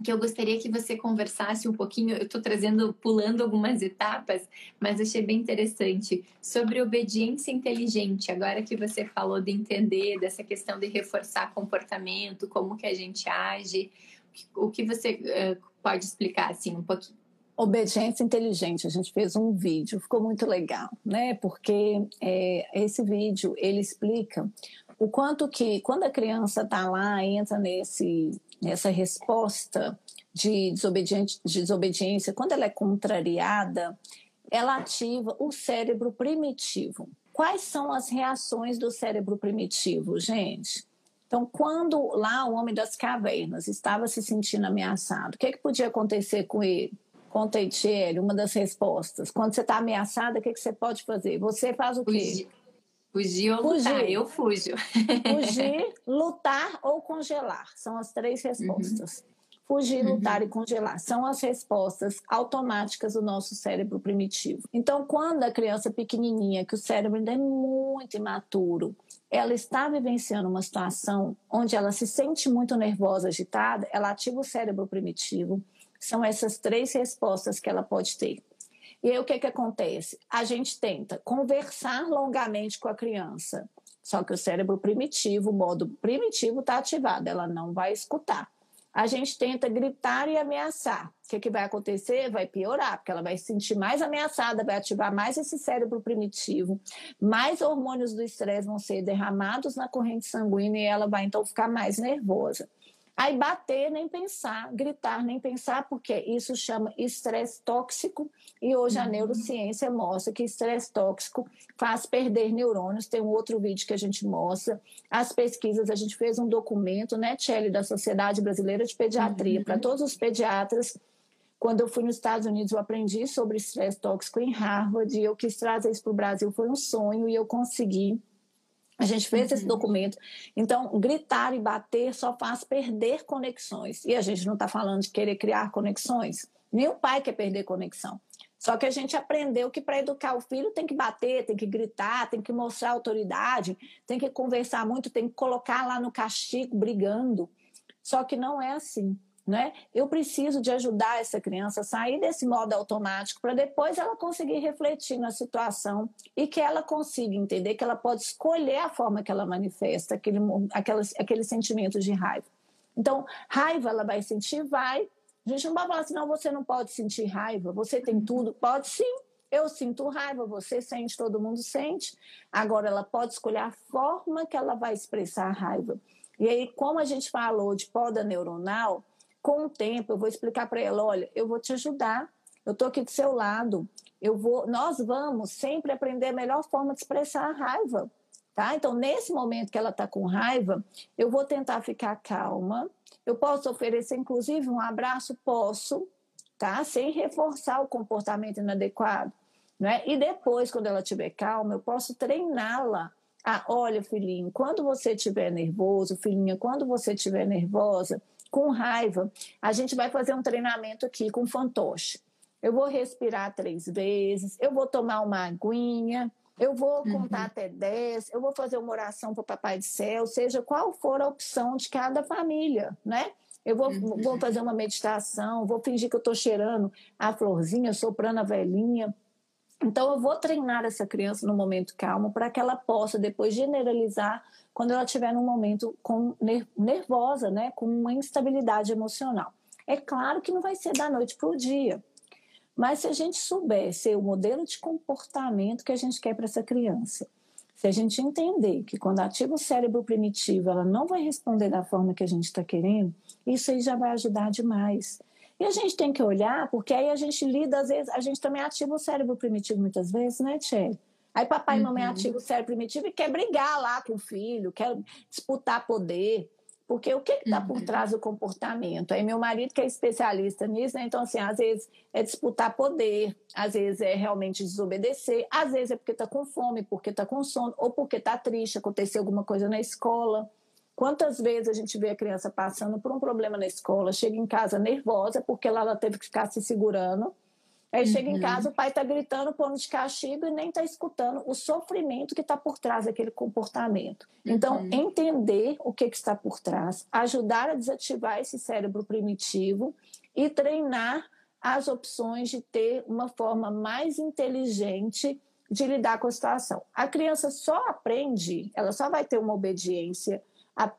A: que eu gostaria que você conversasse um pouquinho. Eu estou trazendo, pulando algumas etapas, mas achei bem interessante sobre obediência inteligente. Agora que você falou de entender dessa questão de reforçar comportamento, como que a gente age, o que você uh, pode explicar assim um pouquinho?
B: Obediência inteligente, a gente fez um vídeo, ficou muito legal, né? Porque é, esse vídeo ele explica o quanto que quando a criança está lá entra nesse essa resposta de, de desobediência, quando ela é contrariada, ela ativa o cérebro primitivo. Quais são as reações do cérebro primitivo, gente? Então, quando lá o homem das cavernas estava se sentindo ameaçado, o que, é que podia acontecer com ele? Aí, Thierry, uma das respostas. Quando você está ameaçada, o que, é que você pode fazer? Você faz o quê?
A: Fugir ou Fugir. lutar, eu fujo.
B: Fugir, lutar ou congelar. São as três respostas. Uhum. Fugir, uhum. lutar e congelar. São as respostas automáticas do nosso cérebro primitivo. Então, quando a criança pequenininha, que o cérebro ainda é muito imaturo, ela está vivenciando uma situação onde ela se sente muito nervosa, agitada, ela ativa o cérebro primitivo. São essas três respostas que ela pode ter. E aí o que, que acontece? A gente tenta conversar longamente com a criança, só que o cérebro primitivo, o modo primitivo está ativado, ela não vai escutar. a gente tenta gritar e ameaçar. O que, que vai acontecer? Vai piorar, porque ela vai se sentir mais ameaçada, vai ativar mais esse cérebro primitivo, mais hormônios do estresse vão ser derramados na corrente sanguínea e ela vai então ficar mais nervosa. Aí bater nem pensar, gritar nem pensar, porque isso chama estresse tóxico e hoje a uhum. neurociência mostra que estresse tóxico faz perder neurônios. Tem um outro vídeo que a gente mostra. As pesquisas, a gente fez um documento, né, Tchelle, da Sociedade Brasileira de Pediatria, uhum. para todos os pediatras. Quando eu fui nos Estados Unidos, eu aprendi sobre estresse tóxico em Harvard e eu quis trazer isso para o Brasil. Foi um sonho e eu consegui. A gente fez uhum. esse documento. Então, gritar e bater só faz perder conexões. E a gente não está falando de querer criar conexões. Nenhum pai quer perder conexão. Só que a gente aprendeu que para educar o filho tem que bater, tem que gritar, tem que mostrar autoridade, tem que conversar muito, tem que colocar lá no castigo brigando. Só que não é assim né? Eu preciso de ajudar essa criança a sair desse modo automático para depois ela conseguir refletir na situação e que ela consiga entender que ela pode escolher a forma que ela manifesta aquele, aquelas, aquele sentimento de raiva. Então, raiva ela vai sentir, vai. A gente não vai falar assim, não, você não pode sentir raiva, você tem tudo. Pode sim, eu sinto raiva, você sente, todo mundo sente. Agora, ela pode escolher a forma que ela vai expressar a raiva. E aí, como a gente falou de poda neuronal, com o tempo eu vou explicar para ela, olha, eu vou te ajudar, eu estou aqui do seu lado, eu vou, nós vamos sempre aprender a melhor forma de expressar a raiva, tá? Então nesse momento que ela está com raiva, eu vou tentar ficar calma, eu posso oferecer inclusive um abraço, posso, tá? Sem reforçar o comportamento inadequado, né? E depois, quando ela estiver calma, eu posso treiná-la ah, olha, filhinho, quando você estiver nervoso, filhinha, quando você estiver nervosa, com raiva, a gente vai fazer um treinamento aqui com fantoche. Eu vou respirar três vezes, eu vou tomar uma aguinha, eu vou uhum. contar até dez, eu vou fazer uma oração para o Papai do Céu, seja qual for a opção de cada família, né? Eu vou, uhum. vou fazer uma meditação, vou fingir que eu estou cheirando a florzinha, soprando a velhinha. Então, eu vou treinar essa criança no momento calmo para que ela possa depois generalizar quando ela estiver num momento com, nervosa, né, com uma instabilidade emocional. É claro que não vai ser da noite para o dia, mas se a gente souber ser o modelo de comportamento que a gente quer para essa criança, se a gente entender que quando ativa o cérebro primitivo, ela não vai responder da forma que a gente está querendo, isso aí já vai ajudar demais. E a gente tem que olhar, porque aí a gente lida, às vezes, a gente também ativa o cérebro primitivo muitas vezes, né, Tchê? Aí papai e mamãe uhum. ativam o cérebro primitivo e quer brigar lá com o filho, quer disputar poder. Porque o que está por uhum. trás do comportamento? Aí meu marido, que é especialista nisso, né? então, assim, às vezes é disputar poder, às vezes é realmente desobedecer, às vezes é porque está com fome, porque está com sono, ou porque está triste, aconteceu alguma coisa na escola. Quantas vezes a gente vê a criança passando por um problema na escola, chega em casa nervosa, porque lá ela teve que ficar se segurando, Aí uhum. chega em uhum. casa, o pai está gritando, pondo de castigo e nem está escutando o sofrimento que está por trás daquele comportamento. Então, uhum. entender o que, que está por trás, ajudar a desativar esse cérebro primitivo e treinar as opções de ter uma forma mais inteligente de lidar com a situação. A criança só aprende, ela só vai ter uma obediência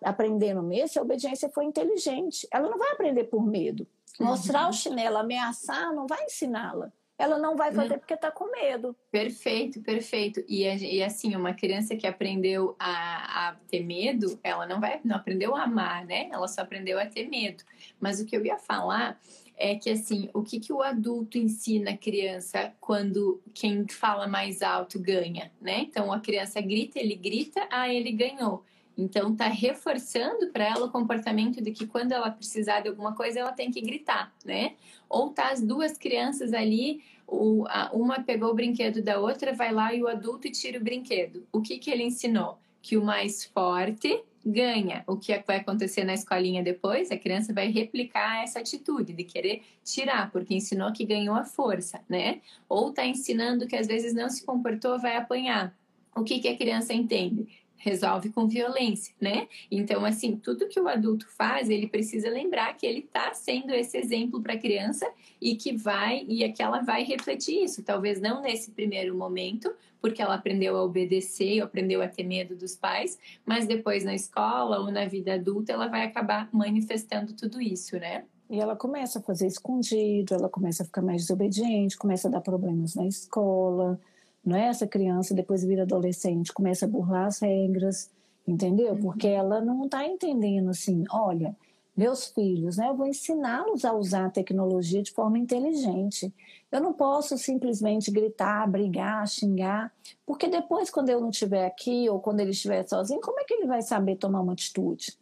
B: aprendendo mesmo se a obediência for inteligente. Ela não vai aprender por medo. Mostrar uhum. o chinelo, ameaçar, não vai ensiná-la. Ela não vai fazer não. porque está com medo.
A: Perfeito, perfeito. E, e, assim, uma criança que aprendeu a, a, ter medo, ela não vai, não aprendeu a amar, né? Ela só aprendeu a ter medo. Mas o que eu ia falar é que assim, o que, que o adulto ensina a criança quando quem fala mais alto ganha, né? Então a criança grita, ele grita, ah, ele ganhou. Então, tá reforçando para ela o comportamento de que quando ela precisar de alguma coisa, ela tem que gritar, né? Ou tá as duas crianças ali, o, a, uma pegou o brinquedo da outra, vai lá e o adulto tira o brinquedo. O que, que ele ensinou? Que o mais forte ganha. O que vai acontecer na escolinha depois? A criança vai replicar essa atitude de querer tirar, porque ensinou que ganhou a força, né? Ou tá ensinando que às vezes não se comportou, vai apanhar. O que, que a criança entende? Resolve com violência, né? Então, assim, tudo que o adulto faz, ele precisa lembrar que ele está sendo esse exemplo para a criança e que vai e é que ela vai refletir isso. Talvez não nesse primeiro momento, porque ela aprendeu a obedecer, aprendeu a ter medo dos pais, mas depois na escola ou na vida adulta ela vai acabar manifestando tudo isso, né?
B: E ela começa a fazer escondido, ela começa a ficar mais desobediente, começa a dar problemas na escola, não é? Essa criança depois vira adolescente, começa a burlar as regras, entendeu? Uhum. Porque ela não está entendendo assim, olha, meus filhos, né? Eu vou ensiná-los a usar a tecnologia de forma inteligente. Eu não posso simplesmente gritar, brigar, xingar, porque depois, quando eu não estiver aqui ou quando ele estiver sozinho, como é que ele vai saber tomar uma atitude?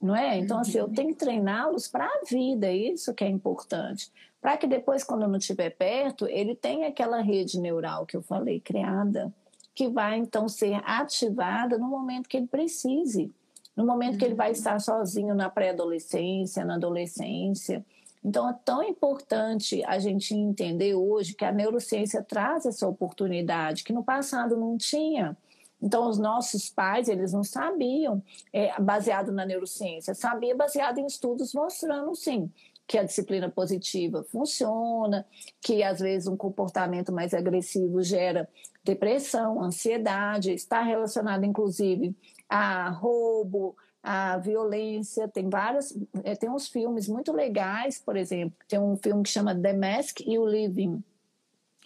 B: Não é? Então, assim, eu uhum. tenho que treiná-los para a vida, isso que é importante para que depois, quando não estiver perto, ele tenha aquela rede neural que eu falei, criada, que vai então ser ativada no momento que ele precise, no momento que ele vai uhum. estar sozinho na pré-adolescência, na adolescência. Então, é tão importante a gente entender hoje que a neurociência traz essa oportunidade, que no passado não tinha. Então, os nossos pais, eles não sabiam, é, baseado na neurociência, sabia baseado em estudos mostrando, sim, que a disciplina positiva funciona, que às vezes um comportamento mais agressivo gera depressão, ansiedade, está relacionado inclusive a roubo, a violência, tem vários, eh, tem uns filmes muito legais, por exemplo, tem um filme que chama The Mask e o Living,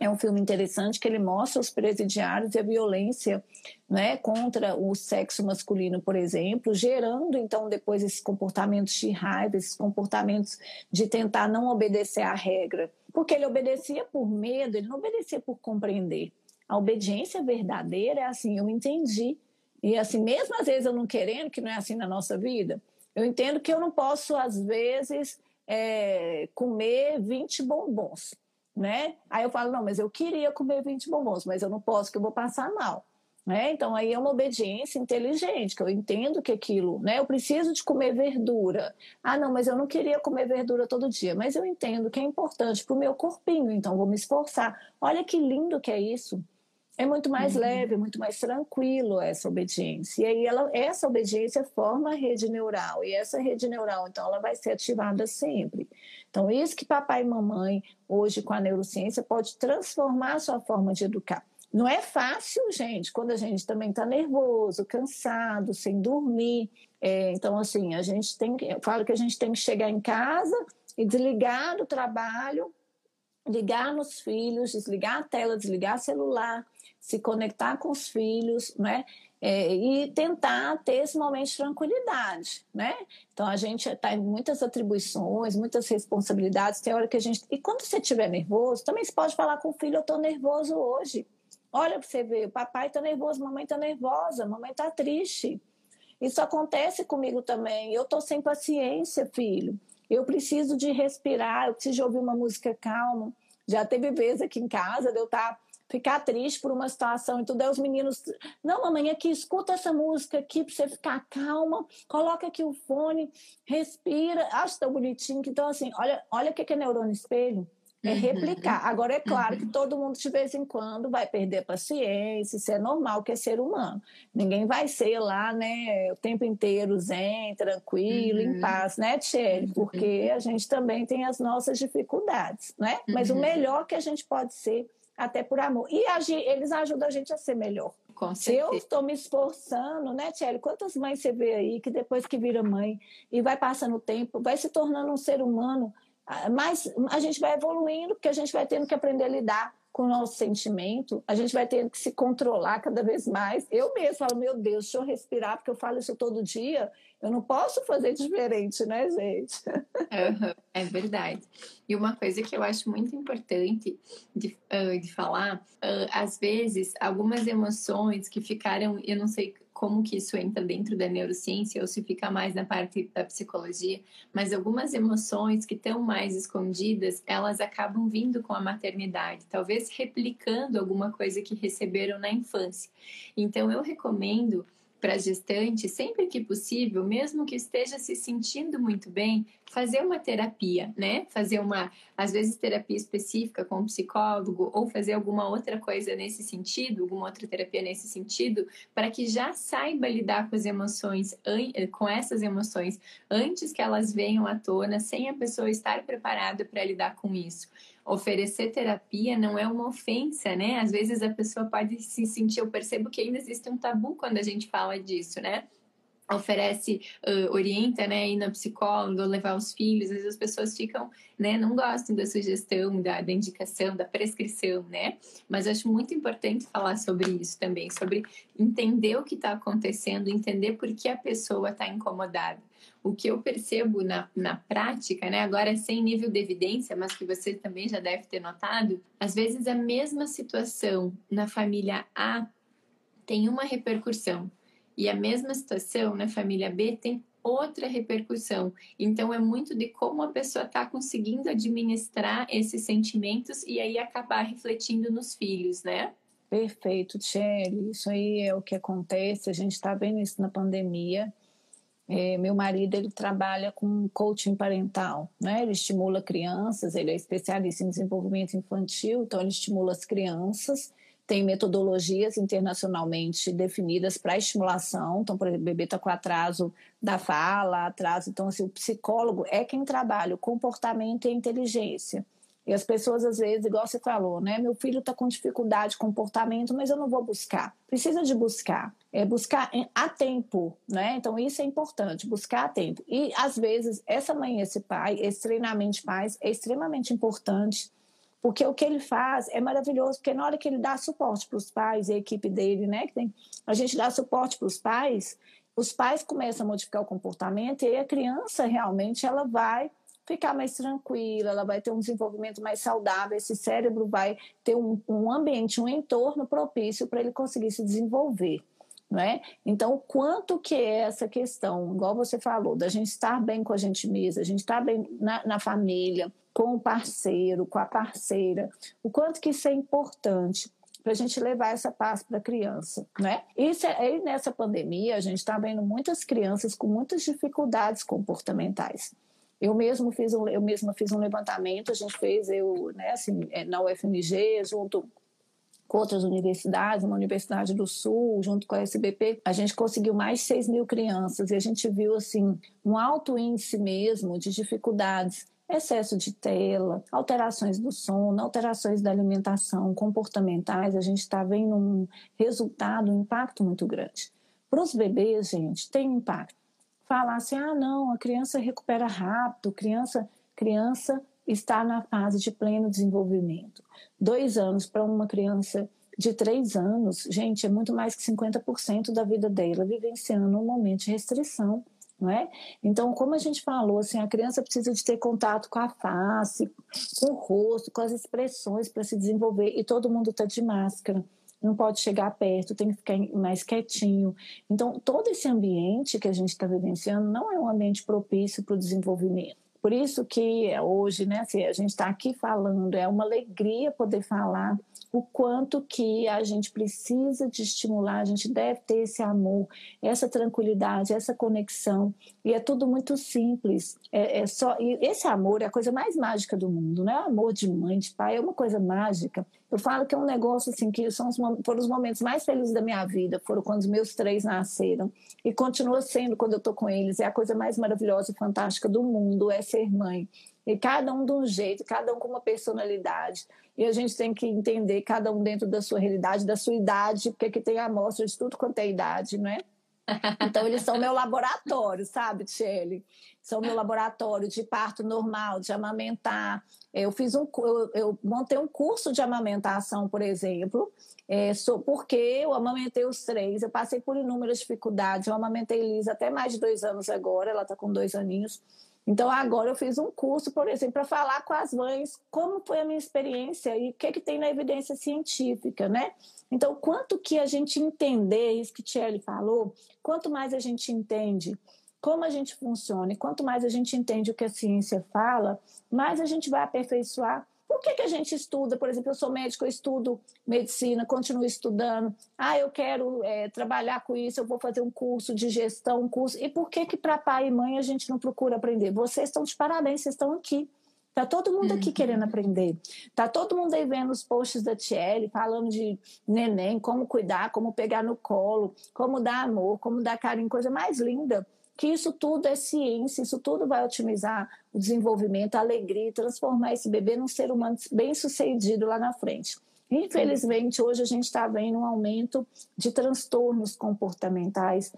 B: é um filme interessante que ele mostra os presidiários e a violência né, contra o sexo masculino, por exemplo, gerando então depois esses comportamentos de raiva, esses comportamentos de tentar não obedecer à regra. Porque ele obedecia por medo, ele não obedecia por compreender. A obediência verdadeira é assim, eu entendi. E assim, mesmo às vezes eu não querendo, que não é assim na nossa vida, eu entendo que eu não posso, às vezes, é, comer 20 bombons né? Aí eu falo, não, mas eu queria comer 20 bombons, mas eu não posso, que eu vou passar mal. Né? Então aí é uma obediência inteligente, que eu entendo que aquilo, né? Eu preciso de comer verdura. Ah, não, mas eu não queria comer verdura todo dia, mas eu entendo que é importante para o meu corpinho, então vou me esforçar. Olha que lindo que é isso. É muito mais uhum. leve, muito mais tranquilo essa obediência. E aí ela, essa obediência forma a rede neural. E essa rede neural, então, ela vai ser ativada sempre. Então, isso que papai e mamãe, hoje com a neurociência, pode transformar a sua forma de educar. Não é fácil, gente, quando a gente também está nervoso, cansado, sem dormir. É, então, assim, a gente tem que. Eu falo que a gente tem que chegar em casa e desligar do trabalho, ligar nos filhos, desligar a tela, desligar o celular, se conectar com os filhos, né? é, e tentar ter esse momento de tranquilidade, né? Então a gente está em muitas atribuições, muitas responsabilidades, tem hora que a gente. E quando você estiver nervoso, também você pode falar com o filho, eu estou nervoso hoje. Olha para você ver, o papai está nervoso, a mamãe está nervosa, a mamãe está triste. Isso acontece comigo também. Eu estou sem paciência, filho. Eu preciso de respirar, eu preciso de ouvir uma música calma. Já teve vezes aqui em casa de eu estar tá ficar triste por uma situação e tudo. Aí os meninos, não, mamãe, aqui, escuta essa música aqui para você ficar calma, coloca aqui o fone, respira, acho tão bonitinho. Então, assim, olha, olha o que é neurônio espelho. É uhum. replicar. Agora, é claro que uhum. todo mundo, de vez em quando, vai perder paciência, isso é normal, que é ser humano. Ninguém vai ser lá, né, o tempo inteiro zen, tranquilo, uhum. em paz, né, Tchelle? Uhum. Porque a gente também tem as nossas dificuldades, né? Mas o melhor que a gente pode ser até por amor. E eles ajudam a gente a ser melhor.
A: Com Se eu
B: estou me esforçando, né, Thierry? Quantas mães você vê aí que depois que vira mãe e vai passando o tempo, vai se tornando um ser humano, ah, mas a gente vai evoluindo, porque a gente vai tendo que aprender a lidar com o nosso sentimento, a gente vai tendo que se controlar cada vez mais. Eu mesmo falo, meu Deus, deixa eu respirar, porque eu falo isso todo dia. Eu não posso fazer diferente, né, gente?
A: Uhum, é verdade. E uma coisa que eu acho muito importante de, uh, de falar, uh, às vezes, algumas emoções que ficaram, eu não sei como que isso entra dentro da neurociência ou se fica mais na parte da psicologia, mas algumas emoções que estão mais escondidas, elas acabam vindo com a maternidade, talvez replicando alguma coisa que receberam na infância. Então eu recomendo para gestante, sempre que possível, mesmo que esteja se sentindo muito bem, fazer uma terapia, né? Fazer uma, às vezes, terapia específica com um psicólogo ou fazer alguma outra coisa nesse sentido, alguma outra terapia nesse sentido, para que já saiba lidar com as emoções, com essas emoções, antes que elas venham à tona, sem a pessoa estar preparada para lidar com isso oferecer terapia não é uma ofensa, né? Às vezes a pessoa pode se sentir, eu percebo que ainda existe um tabu quando a gente fala disso, né? oferece, uh, orienta, né, ir na psicóloga, levar os filhos, às vezes as pessoas ficam, né, não gostam da sugestão, da, da indicação, da prescrição, né, mas acho muito importante falar sobre isso também, sobre entender o que está acontecendo, entender por que a pessoa está incomodada. O que eu percebo na, na prática, né, agora sem nível de evidência, mas que você também já deve ter notado, às vezes a mesma situação na família A tem uma repercussão e a mesma situação na família B tem outra repercussão. Então, é muito de como a pessoa está conseguindo administrar esses sentimentos e aí acabar refletindo nos filhos, né?
B: Perfeito, Tchelle. Isso aí é o que acontece. A gente está vendo isso na pandemia. É, meu marido ele trabalha com coaching parental, né? Ele estimula crianças. Ele é especialista em desenvolvimento infantil, então ele estimula as crianças tem metodologias internacionalmente definidas para estimulação. Então, por exemplo, o bebê está com atraso da fala, atraso. Então, assim, o psicólogo é quem trabalha o comportamento e a inteligência. E as pessoas, às vezes, igual você falou, né? Meu filho está com dificuldade de comportamento, mas eu não vou buscar. Precisa de buscar. É buscar a tempo, né? Então, isso é importante, buscar a tempo. E, às vezes, essa mãe, esse pai, esse treinamento de pais é extremamente importante porque o que ele faz é maravilhoso, porque na hora que ele dá suporte para os pais e a equipe dele, né, que tem, a gente dá suporte para os pais, os pais começam a modificar o comportamento e a criança realmente ela vai ficar mais tranquila, ela vai ter um desenvolvimento mais saudável, esse cérebro vai ter um, um ambiente, um entorno propício para ele conseguir se desenvolver. Né? Então, quanto que é essa questão, igual você falou, da gente estar bem com a gente mesma, a gente estar bem na, na família, com o parceiro, com a parceira, o quanto que isso é importante para a gente levar essa paz para a criança, né? Isso é, nessa pandemia a gente está vendo muitas crianças com muitas dificuldades comportamentais. Eu mesmo fiz um, eu mesma fiz um levantamento, a gente fez eu, né, assim, é, na UFMG junto com outras universidades, uma universidade do Sul, junto com a SBP, a gente conseguiu mais de 6 mil crianças e a gente viu assim um alto índice mesmo de dificuldades excesso de tela, alterações do sono, alterações da alimentação, comportamentais, a gente está vendo um resultado, um impacto muito grande. Para os bebês, gente, tem impacto. Falar assim, ah, não, a criança recupera rápido, criança, criança está na fase de pleno desenvolvimento. Dois anos para uma criança de três anos, gente, é muito mais que 50% da vida dela vivenciando um momento de restrição não é? Então, como a gente falou, assim, a criança precisa de ter contato com a face, com o rosto, com as expressões para se desenvolver e todo mundo está de máscara. Não pode chegar perto, tem que ficar mais quietinho. Então, todo esse ambiente que a gente está vivenciando não é um ambiente propício para o desenvolvimento. Por isso que hoje, né, assim, a gente está aqui falando, é uma alegria poder falar o quanto que a gente precisa de estimular, a gente deve ter esse amor, essa tranquilidade, essa conexão. E é tudo muito simples. É, é só e esse amor é a coisa mais mágica do mundo, né? O amor de mãe, de pai é uma coisa mágica. Eu falo que é um negócio assim que são os, foram os momentos mais felizes da minha vida, foram quando os meus três nasceram e continua sendo quando eu tô com eles. É a coisa mais maravilhosa e fantástica do mundo é ser mãe. E cada um de um jeito, cada um com uma personalidade. E a gente tem que entender cada um dentro da sua realidade, da sua idade, porque aqui tem amostra de tudo quanto é idade, não é? Então, eles são meu laboratório, sabe, Tchelle? São meu laboratório de parto normal, de amamentar. Eu fiz um, eu, eu montei um curso de amamentação, por exemplo, é, porque eu amamentei os três, eu passei por inúmeras dificuldades. Eu amamentei Elisa até mais de dois anos agora, ela está com dois aninhos. Então, agora eu fiz um curso, por exemplo, para falar com as mães como foi a minha experiência e o que, é que tem na evidência científica, né? Então, quanto que a gente entender isso que Thierry falou, quanto mais a gente entende como a gente funciona e quanto mais a gente entende o que a ciência fala, mais a gente vai aperfeiçoar. Por que, que a gente estuda? Por exemplo, eu sou médico, eu estudo medicina, continuo estudando. Ah, eu quero é, trabalhar com isso, eu vou fazer um curso de gestão, um curso. E por que que para pai e mãe a gente não procura aprender? Vocês estão de parabéns, vocês estão aqui. Tá todo mundo aqui uhum. querendo aprender. Tá todo mundo aí vendo os posts da Tiele falando de neném, como cuidar, como pegar no colo, como dar amor, como dar carinho, coisa mais linda. Que isso tudo é ciência, isso tudo vai otimizar o desenvolvimento, a alegria, transformar esse bebê num ser humano bem sucedido lá na frente. Infelizmente, hoje a gente está vendo um aumento de transtornos comportamentais,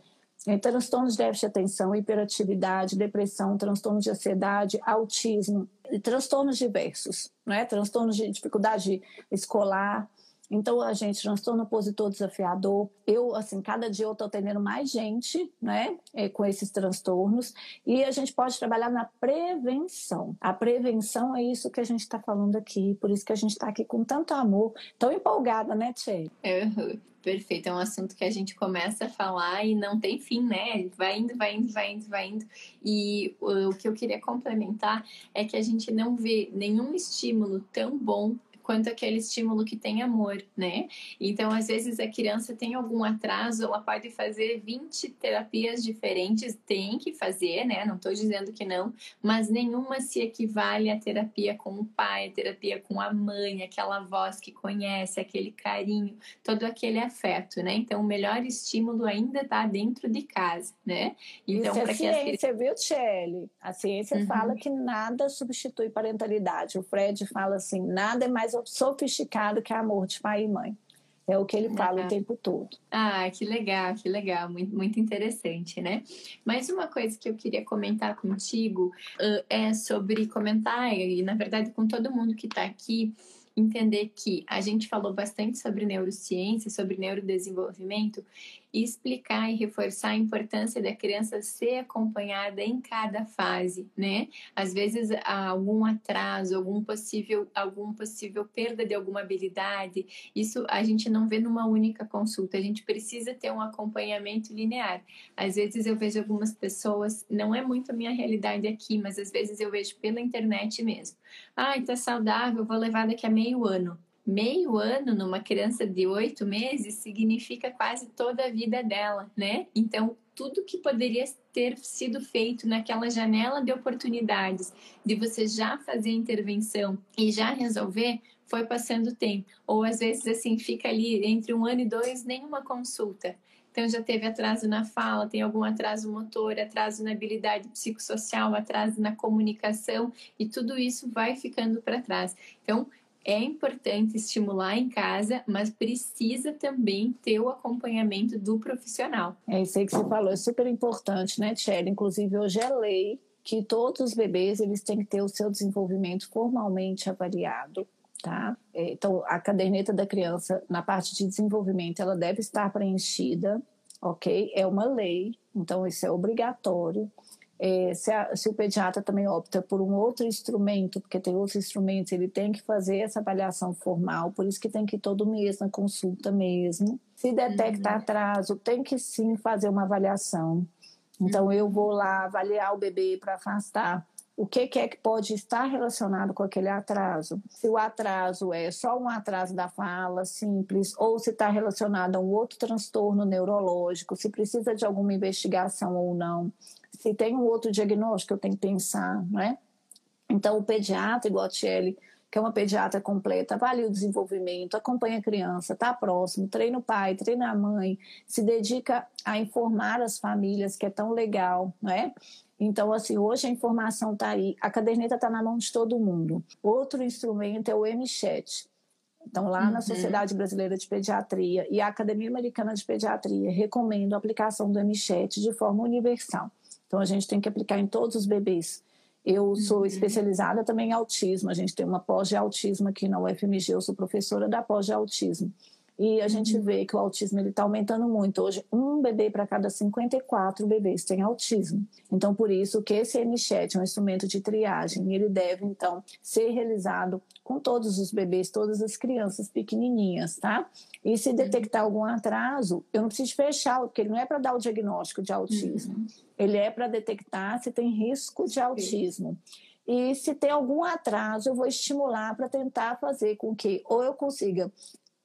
B: é, transtornos de déficit de atenção, hiperatividade, depressão, transtornos de ansiedade, autismo, transtornos diversos, né? transtornos de dificuldade escolar. Então, a gente, transtorno opositor desafiador. Eu, assim, cada dia eu estou atendendo mais gente, né, é, com esses transtornos. E a gente pode trabalhar na prevenção. A prevenção é isso que a gente está falando aqui. Por isso que a gente está aqui com tanto amor, tão empolgada, né, Tchê?
A: Uhum. Perfeito, é um assunto que a gente começa a falar e não tem fim, né? Vai indo, vai indo, vai indo, vai indo. E o que eu queria complementar é que a gente não vê nenhum estímulo tão bom quanto aquele estímulo que tem amor, né? Então, às vezes a criança tem algum atraso, ela pode fazer 20 terapias diferentes, tem que fazer, né? Não estou dizendo que não, mas nenhuma se equivale à terapia com o pai, a terapia com a mãe, aquela voz que conhece, aquele carinho, todo aquele afeto, né? Então, o melhor estímulo ainda está dentro de casa, né?
B: Então, Isso é ciência, as... viu, Tchelle? A ciência uhum. fala que nada substitui parentalidade. O Fred fala assim, nada é mais sofisticado que amor de pai e mãe. É o que ele fala o tempo todo.
A: Ah, que legal, que legal, muito, muito interessante, né? Mas uma coisa que eu queria comentar contigo uh, é sobre comentar, e na verdade com todo mundo que está aqui, entender que a gente falou bastante sobre neurociência, sobre neurodesenvolvimento, explicar e reforçar a importância da criança ser acompanhada em cada fase, né? Às vezes há algum atraso, algum possível, algum possível perda de alguma habilidade, isso a gente não vê numa única consulta, a gente precisa ter um acompanhamento linear. Às vezes eu vejo algumas pessoas, não é muito a minha realidade aqui, mas às vezes eu vejo pela internet mesmo. Ai, tá saudável, vou levar daqui a meio ano meio ano numa criança de oito meses significa quase toda a vida dela, né? Então, tudo que poderia ter sido feito naquela janela de oportunidades de você já fazer intervenção e já resolver foi passando tempo. Ou às vezes, assim, fica ali entre um ano e dois, nenhuma consulta. Então, já teve atraso na fala, tem algum atraso motor, atraso na habilidade psicossocial, atraso na comunicação, e tudo isso vai ficando para trás. Então, é importante estimular em casa, mas precisa também ter o acompanhamento do profissional.
B: É isso aí que você falou, é super importante, né, Tchelle? Inclusive, hoje é lei que todos os bebês eles têm que ter o seu desenvolvimento formalmente avaliado, tá? É, então, a caderneta da criança, na parte de desenvolvimento, ela deve estar preenchida, ok? É uma lei, então isso é obrigatório. É, se, a, se, o pediatra também opta por um outro instrumento, porque tem outros instrumentos, ele tem que fazer essa avaliação formal, por isso que tem que ir todo mês na consulta mesmo. Se detecta uhum. atraso, tem que sim fazer uma avaliação. Então, uhum. eu vou lá avaliar o bebê para afastar o que, que, é que pode estar relacionado com aquele atraso. Se o atraso é só um atraso da fala simples, ou se está relacionado a um outro transtorno neurológico, se precisa de alguma investigação ou não se tem um outro diagnóstico, eu tenho que pensar, né? Então, o pediatra, igual a Tiele, que é uma pediatra completa, avalia o desenvolvimento, acompanha a criança, está próximo, treina o pai, treina a mãe, se dedica a informar as famílias, que é tão legal, né? Então, assim, hoje a informação está aí, a caderneta está na mão de todo mundo. Outro instrumento é o MChat. Então, lá uhum. na Sociedade Brasileira de Pediatria e a Academia Americana de Pediatria recomendam a aplicação do MChat de forma universal. Então a gente tem que aplicar em todos os bebês. Eu sou uhum. especializada também em autismo. A gente tem uma pós de autismo aqui na UFMG. Eu sou professora da pós de autismo. E a gente uhum. vê que o autismo está aumentando muito. Hoje, um bebê para cada 54 bebês tem autismo. Então, por isso que esse MChat é um instrumento de triagem. Ele deve, então, ser realizado com todos os bebês, todas as crianças pequenininhas, tá? E se detectar uhum. algum atraso, eu não preciso fechar, porque ele não é para dar o diagnóstico de autismo. Uhum. Ele é para detectar se tem risco de autismo. E se tem algum atraso, eu vou estimular para tentar fazer com que ou eu consiga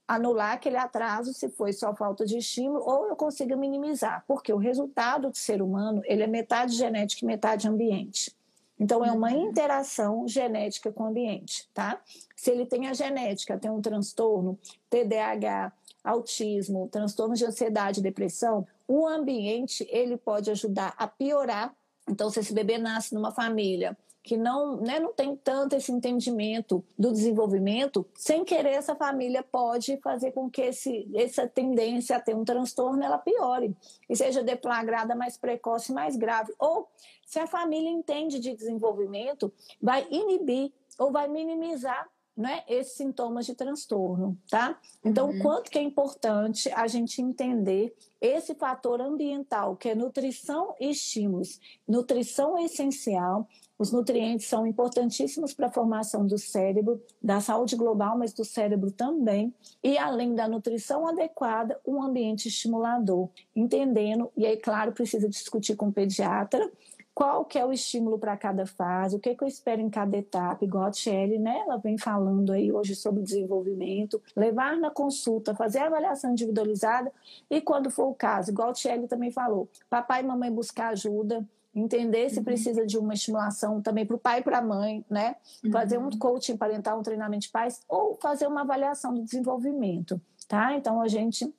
B: anular aquele atraso se foi só falta de estímulo ou eu consiga minimizar, porque o resultado do ser humano ele é metade genética e metade ambiente. Então é uma uhum. interação genética com o ambiente, tá? Se ele tem a genética, tem um transtorno, TDAH, autismo, transtorno de ansiedade, depressão, o ambiente ele pode ajudar a piorar. Então se esse bebê nasce numa família que não, né, não tem tanto esse entendimento do desenvolvimento, sem querer essa família pode fazer com que esse, essa tendência a ter um transtorno ela piore e seja deflagrada mais precoce, mais grave. Ou se a família entende de desenvolvimento, vai inibir ou vai minimizar né, esses sintomas de transtorno, tá? Então, uhum. quanto que é importante a gente entender esse fator ambiental, que é nutrição e estímulos. Nutrição é essencial, os nutrientes são importantíssimos para a formação do cérebro, da saúde global, mas do cérebro também. E além da nutrição adequada, um ambiente estimulador. Entendendo, e aí, claro, precisa discutir com o pediatra qual que é o estímulo para cada fase, o que, que eu espero em cada etapa, igual a Tchelle, né? Ela vem falando aí hoje sobre desenvolvimento, levar na consulta, fazer a avaliação individualizada e quando for o caso, igual a Tchelle também falou, papai e mamãe buscar ajuda, entender se uhum. precisa de uma estimulação também para o pai e para a mãe, né? Uhum. Fazer um coaching parental, um treinamento de pais ou fazer uma avaliação do desenvolvimento, tá? Então a gente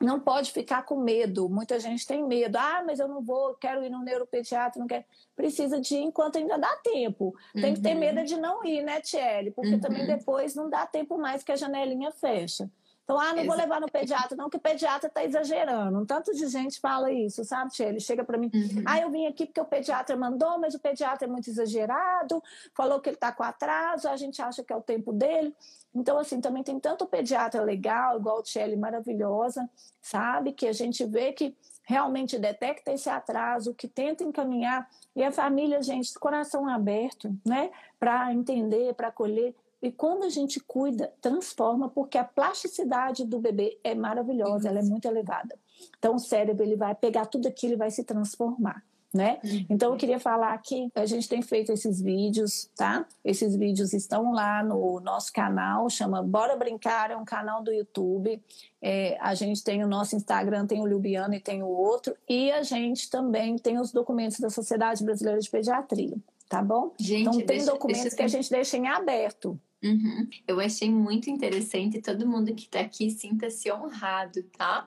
B: não pode ficar com medo. Muita gente tem medo. Ah, mas eu não vou, quero ir no neuropediatra, não quero. Precisa de ir enquanto ainda dá tempo. Tem uhum. que ter uhum. medo de não ir, né, Tiele? Porque uhum. também depois não dá tempo mais que a janelinha fecha. Então, ah, não vou levar no pediatra, não, que o pediatra está exagerando. Um tanto de gente fala isso, sabe, Tia? Ele chega para mim, uhum. ah, eu vim aqui porque o pediatra mandou, mas o pediatra é muito exagerado, falou que ele está com atraso, a gente acha que é o tempo dele. Então, assim, também tem tanto pediatra legal, igual o Tchelle, maravilhosa, sabe? Que a gente vê que realmente detecta esse atraso, que tenta encaminhar. E a família, gente, coração aberto, né? Para entender, para acolher. E quando a gente cuida, transforma, porque a plasticidade do bebê é maravilhosa, ela é muito elevada. Então, o cérebro ele vai pegar tudo aquilo e vai se transformar. Né? Uhum. Então eu queria falar que a gente tem feito esses vídeos, tá? Esses vídeos estão lá no nosso canal, chama Bora Brincar, é um canal do YouTube. É, a gente tem o nosso Instagram, tem o Liubiano e tem o outro, e a gente também tem os documentos da Sociedade Brasileira de Pediatria, tá bom? Gente, então tem deixa, documentos deixa que a gente deixa em aberto.
A: Uhum. Eu achei muito interessante. Todo mundo que está aqui sinta-se honrado, tá?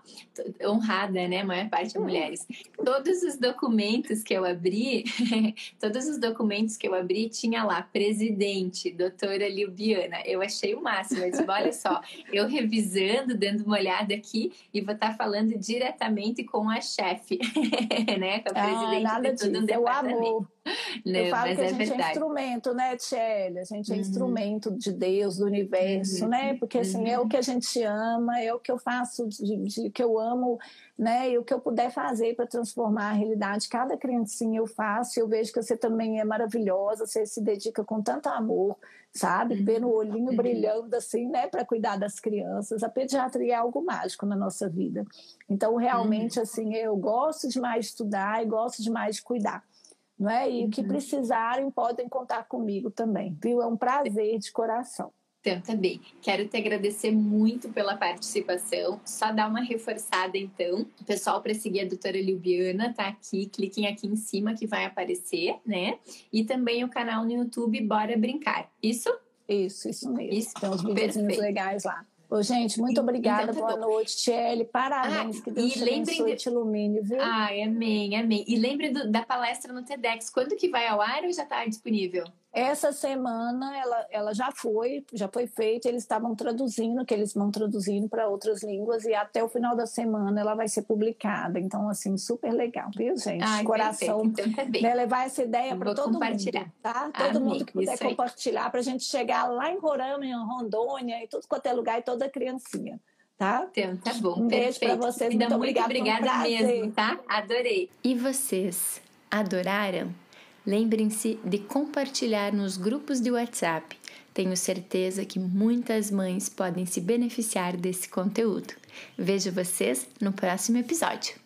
A: Honrada, né? A maior parte de uhum. mulheres. Todos os documentos que eu abri, todos os documentos que eu abri, tinha lá presidente, doutora Liubiana. Eu achei o máximo. Eu disse, olha só, eu revisando, dando uma olhada aqui e vou estar tá falando diretamente com a chefe, né? Com a
B: ah, presidente de todo disso. um departamento. Eu amo. Não, eu falo que a é gente é, verdade. é instrumento, né, Tchelle? A gente é uhum. instrumento de Deus, do universo, uhum. né? Porque assim, uhum. é o que a gente ama, é o que eu faço, de, de, que eu amo, né? E o que eu puder fazer para transformar a realidade. Cada criancinha eu faço, eu vejo que você também é maravilhosa, você se dedica com tanto amor, sabe? Uhum. Vendo o olhinho uhum. brilhando assim, né? Para cuidar das crianças. A pediatria é algo mágico na nossa vida. Então, realmente, uhum. assim, eu gosto demais de estudar e gosto demais de cuidar não é? E o que uhum. precisarem podem contar comigo também, viu? É um prazer de coração.
A: Então, também. Quero te agradecer muito pela participação. Só dar uma reforçada, então. O pessoal, para seguir a doutora Liubiana, tá aqui. Cliquem aqui em cima que vai aparecer, né? E também o canal no YouTube Bora Brincar. Isso?
B: Isso, isso mesmo. Isso. Tem uns vídeos legais lá. Ô, gente, muito obrigada. Então, tá Boa noite, Tiele. Parabéns. Ah, que Deus te abençoe de... te ilumine, viu?
A: Ai, amém, amém. E lembre do, da palestra no TEDx. Quando que vai ao ar ou já está disponível?
B: Essa semana ela, ela já foi, já foi feita, eles estavam traduzindo, que eles vão traduzindo para outras línguas, e até o final da semana ela vai ser publicada. Então, assim, super legal, viu, gente? Ai, Coração. Então, tá. Né, levar essa ideia para todo compartilhar. mundo, tá? Todo Amém. mundo que puder compartilhar, para a gente chegar lá em Roraima, em Rondônia, e tudo quanto é lugar, e toda criancinha. Tá?
A: Então, tá bom.
B: Um beijo para vocês. Muito, muito obrigada.
A: Obrigada mesmo, tá? Adorei.
C: E vocês adoraram? Lembrem-se de compartilhar nos grupos de WhatsApp. Tenho certeza que muitas mães podem se beneficiar desse conteúdo. Vejo vocês no próximo episódio.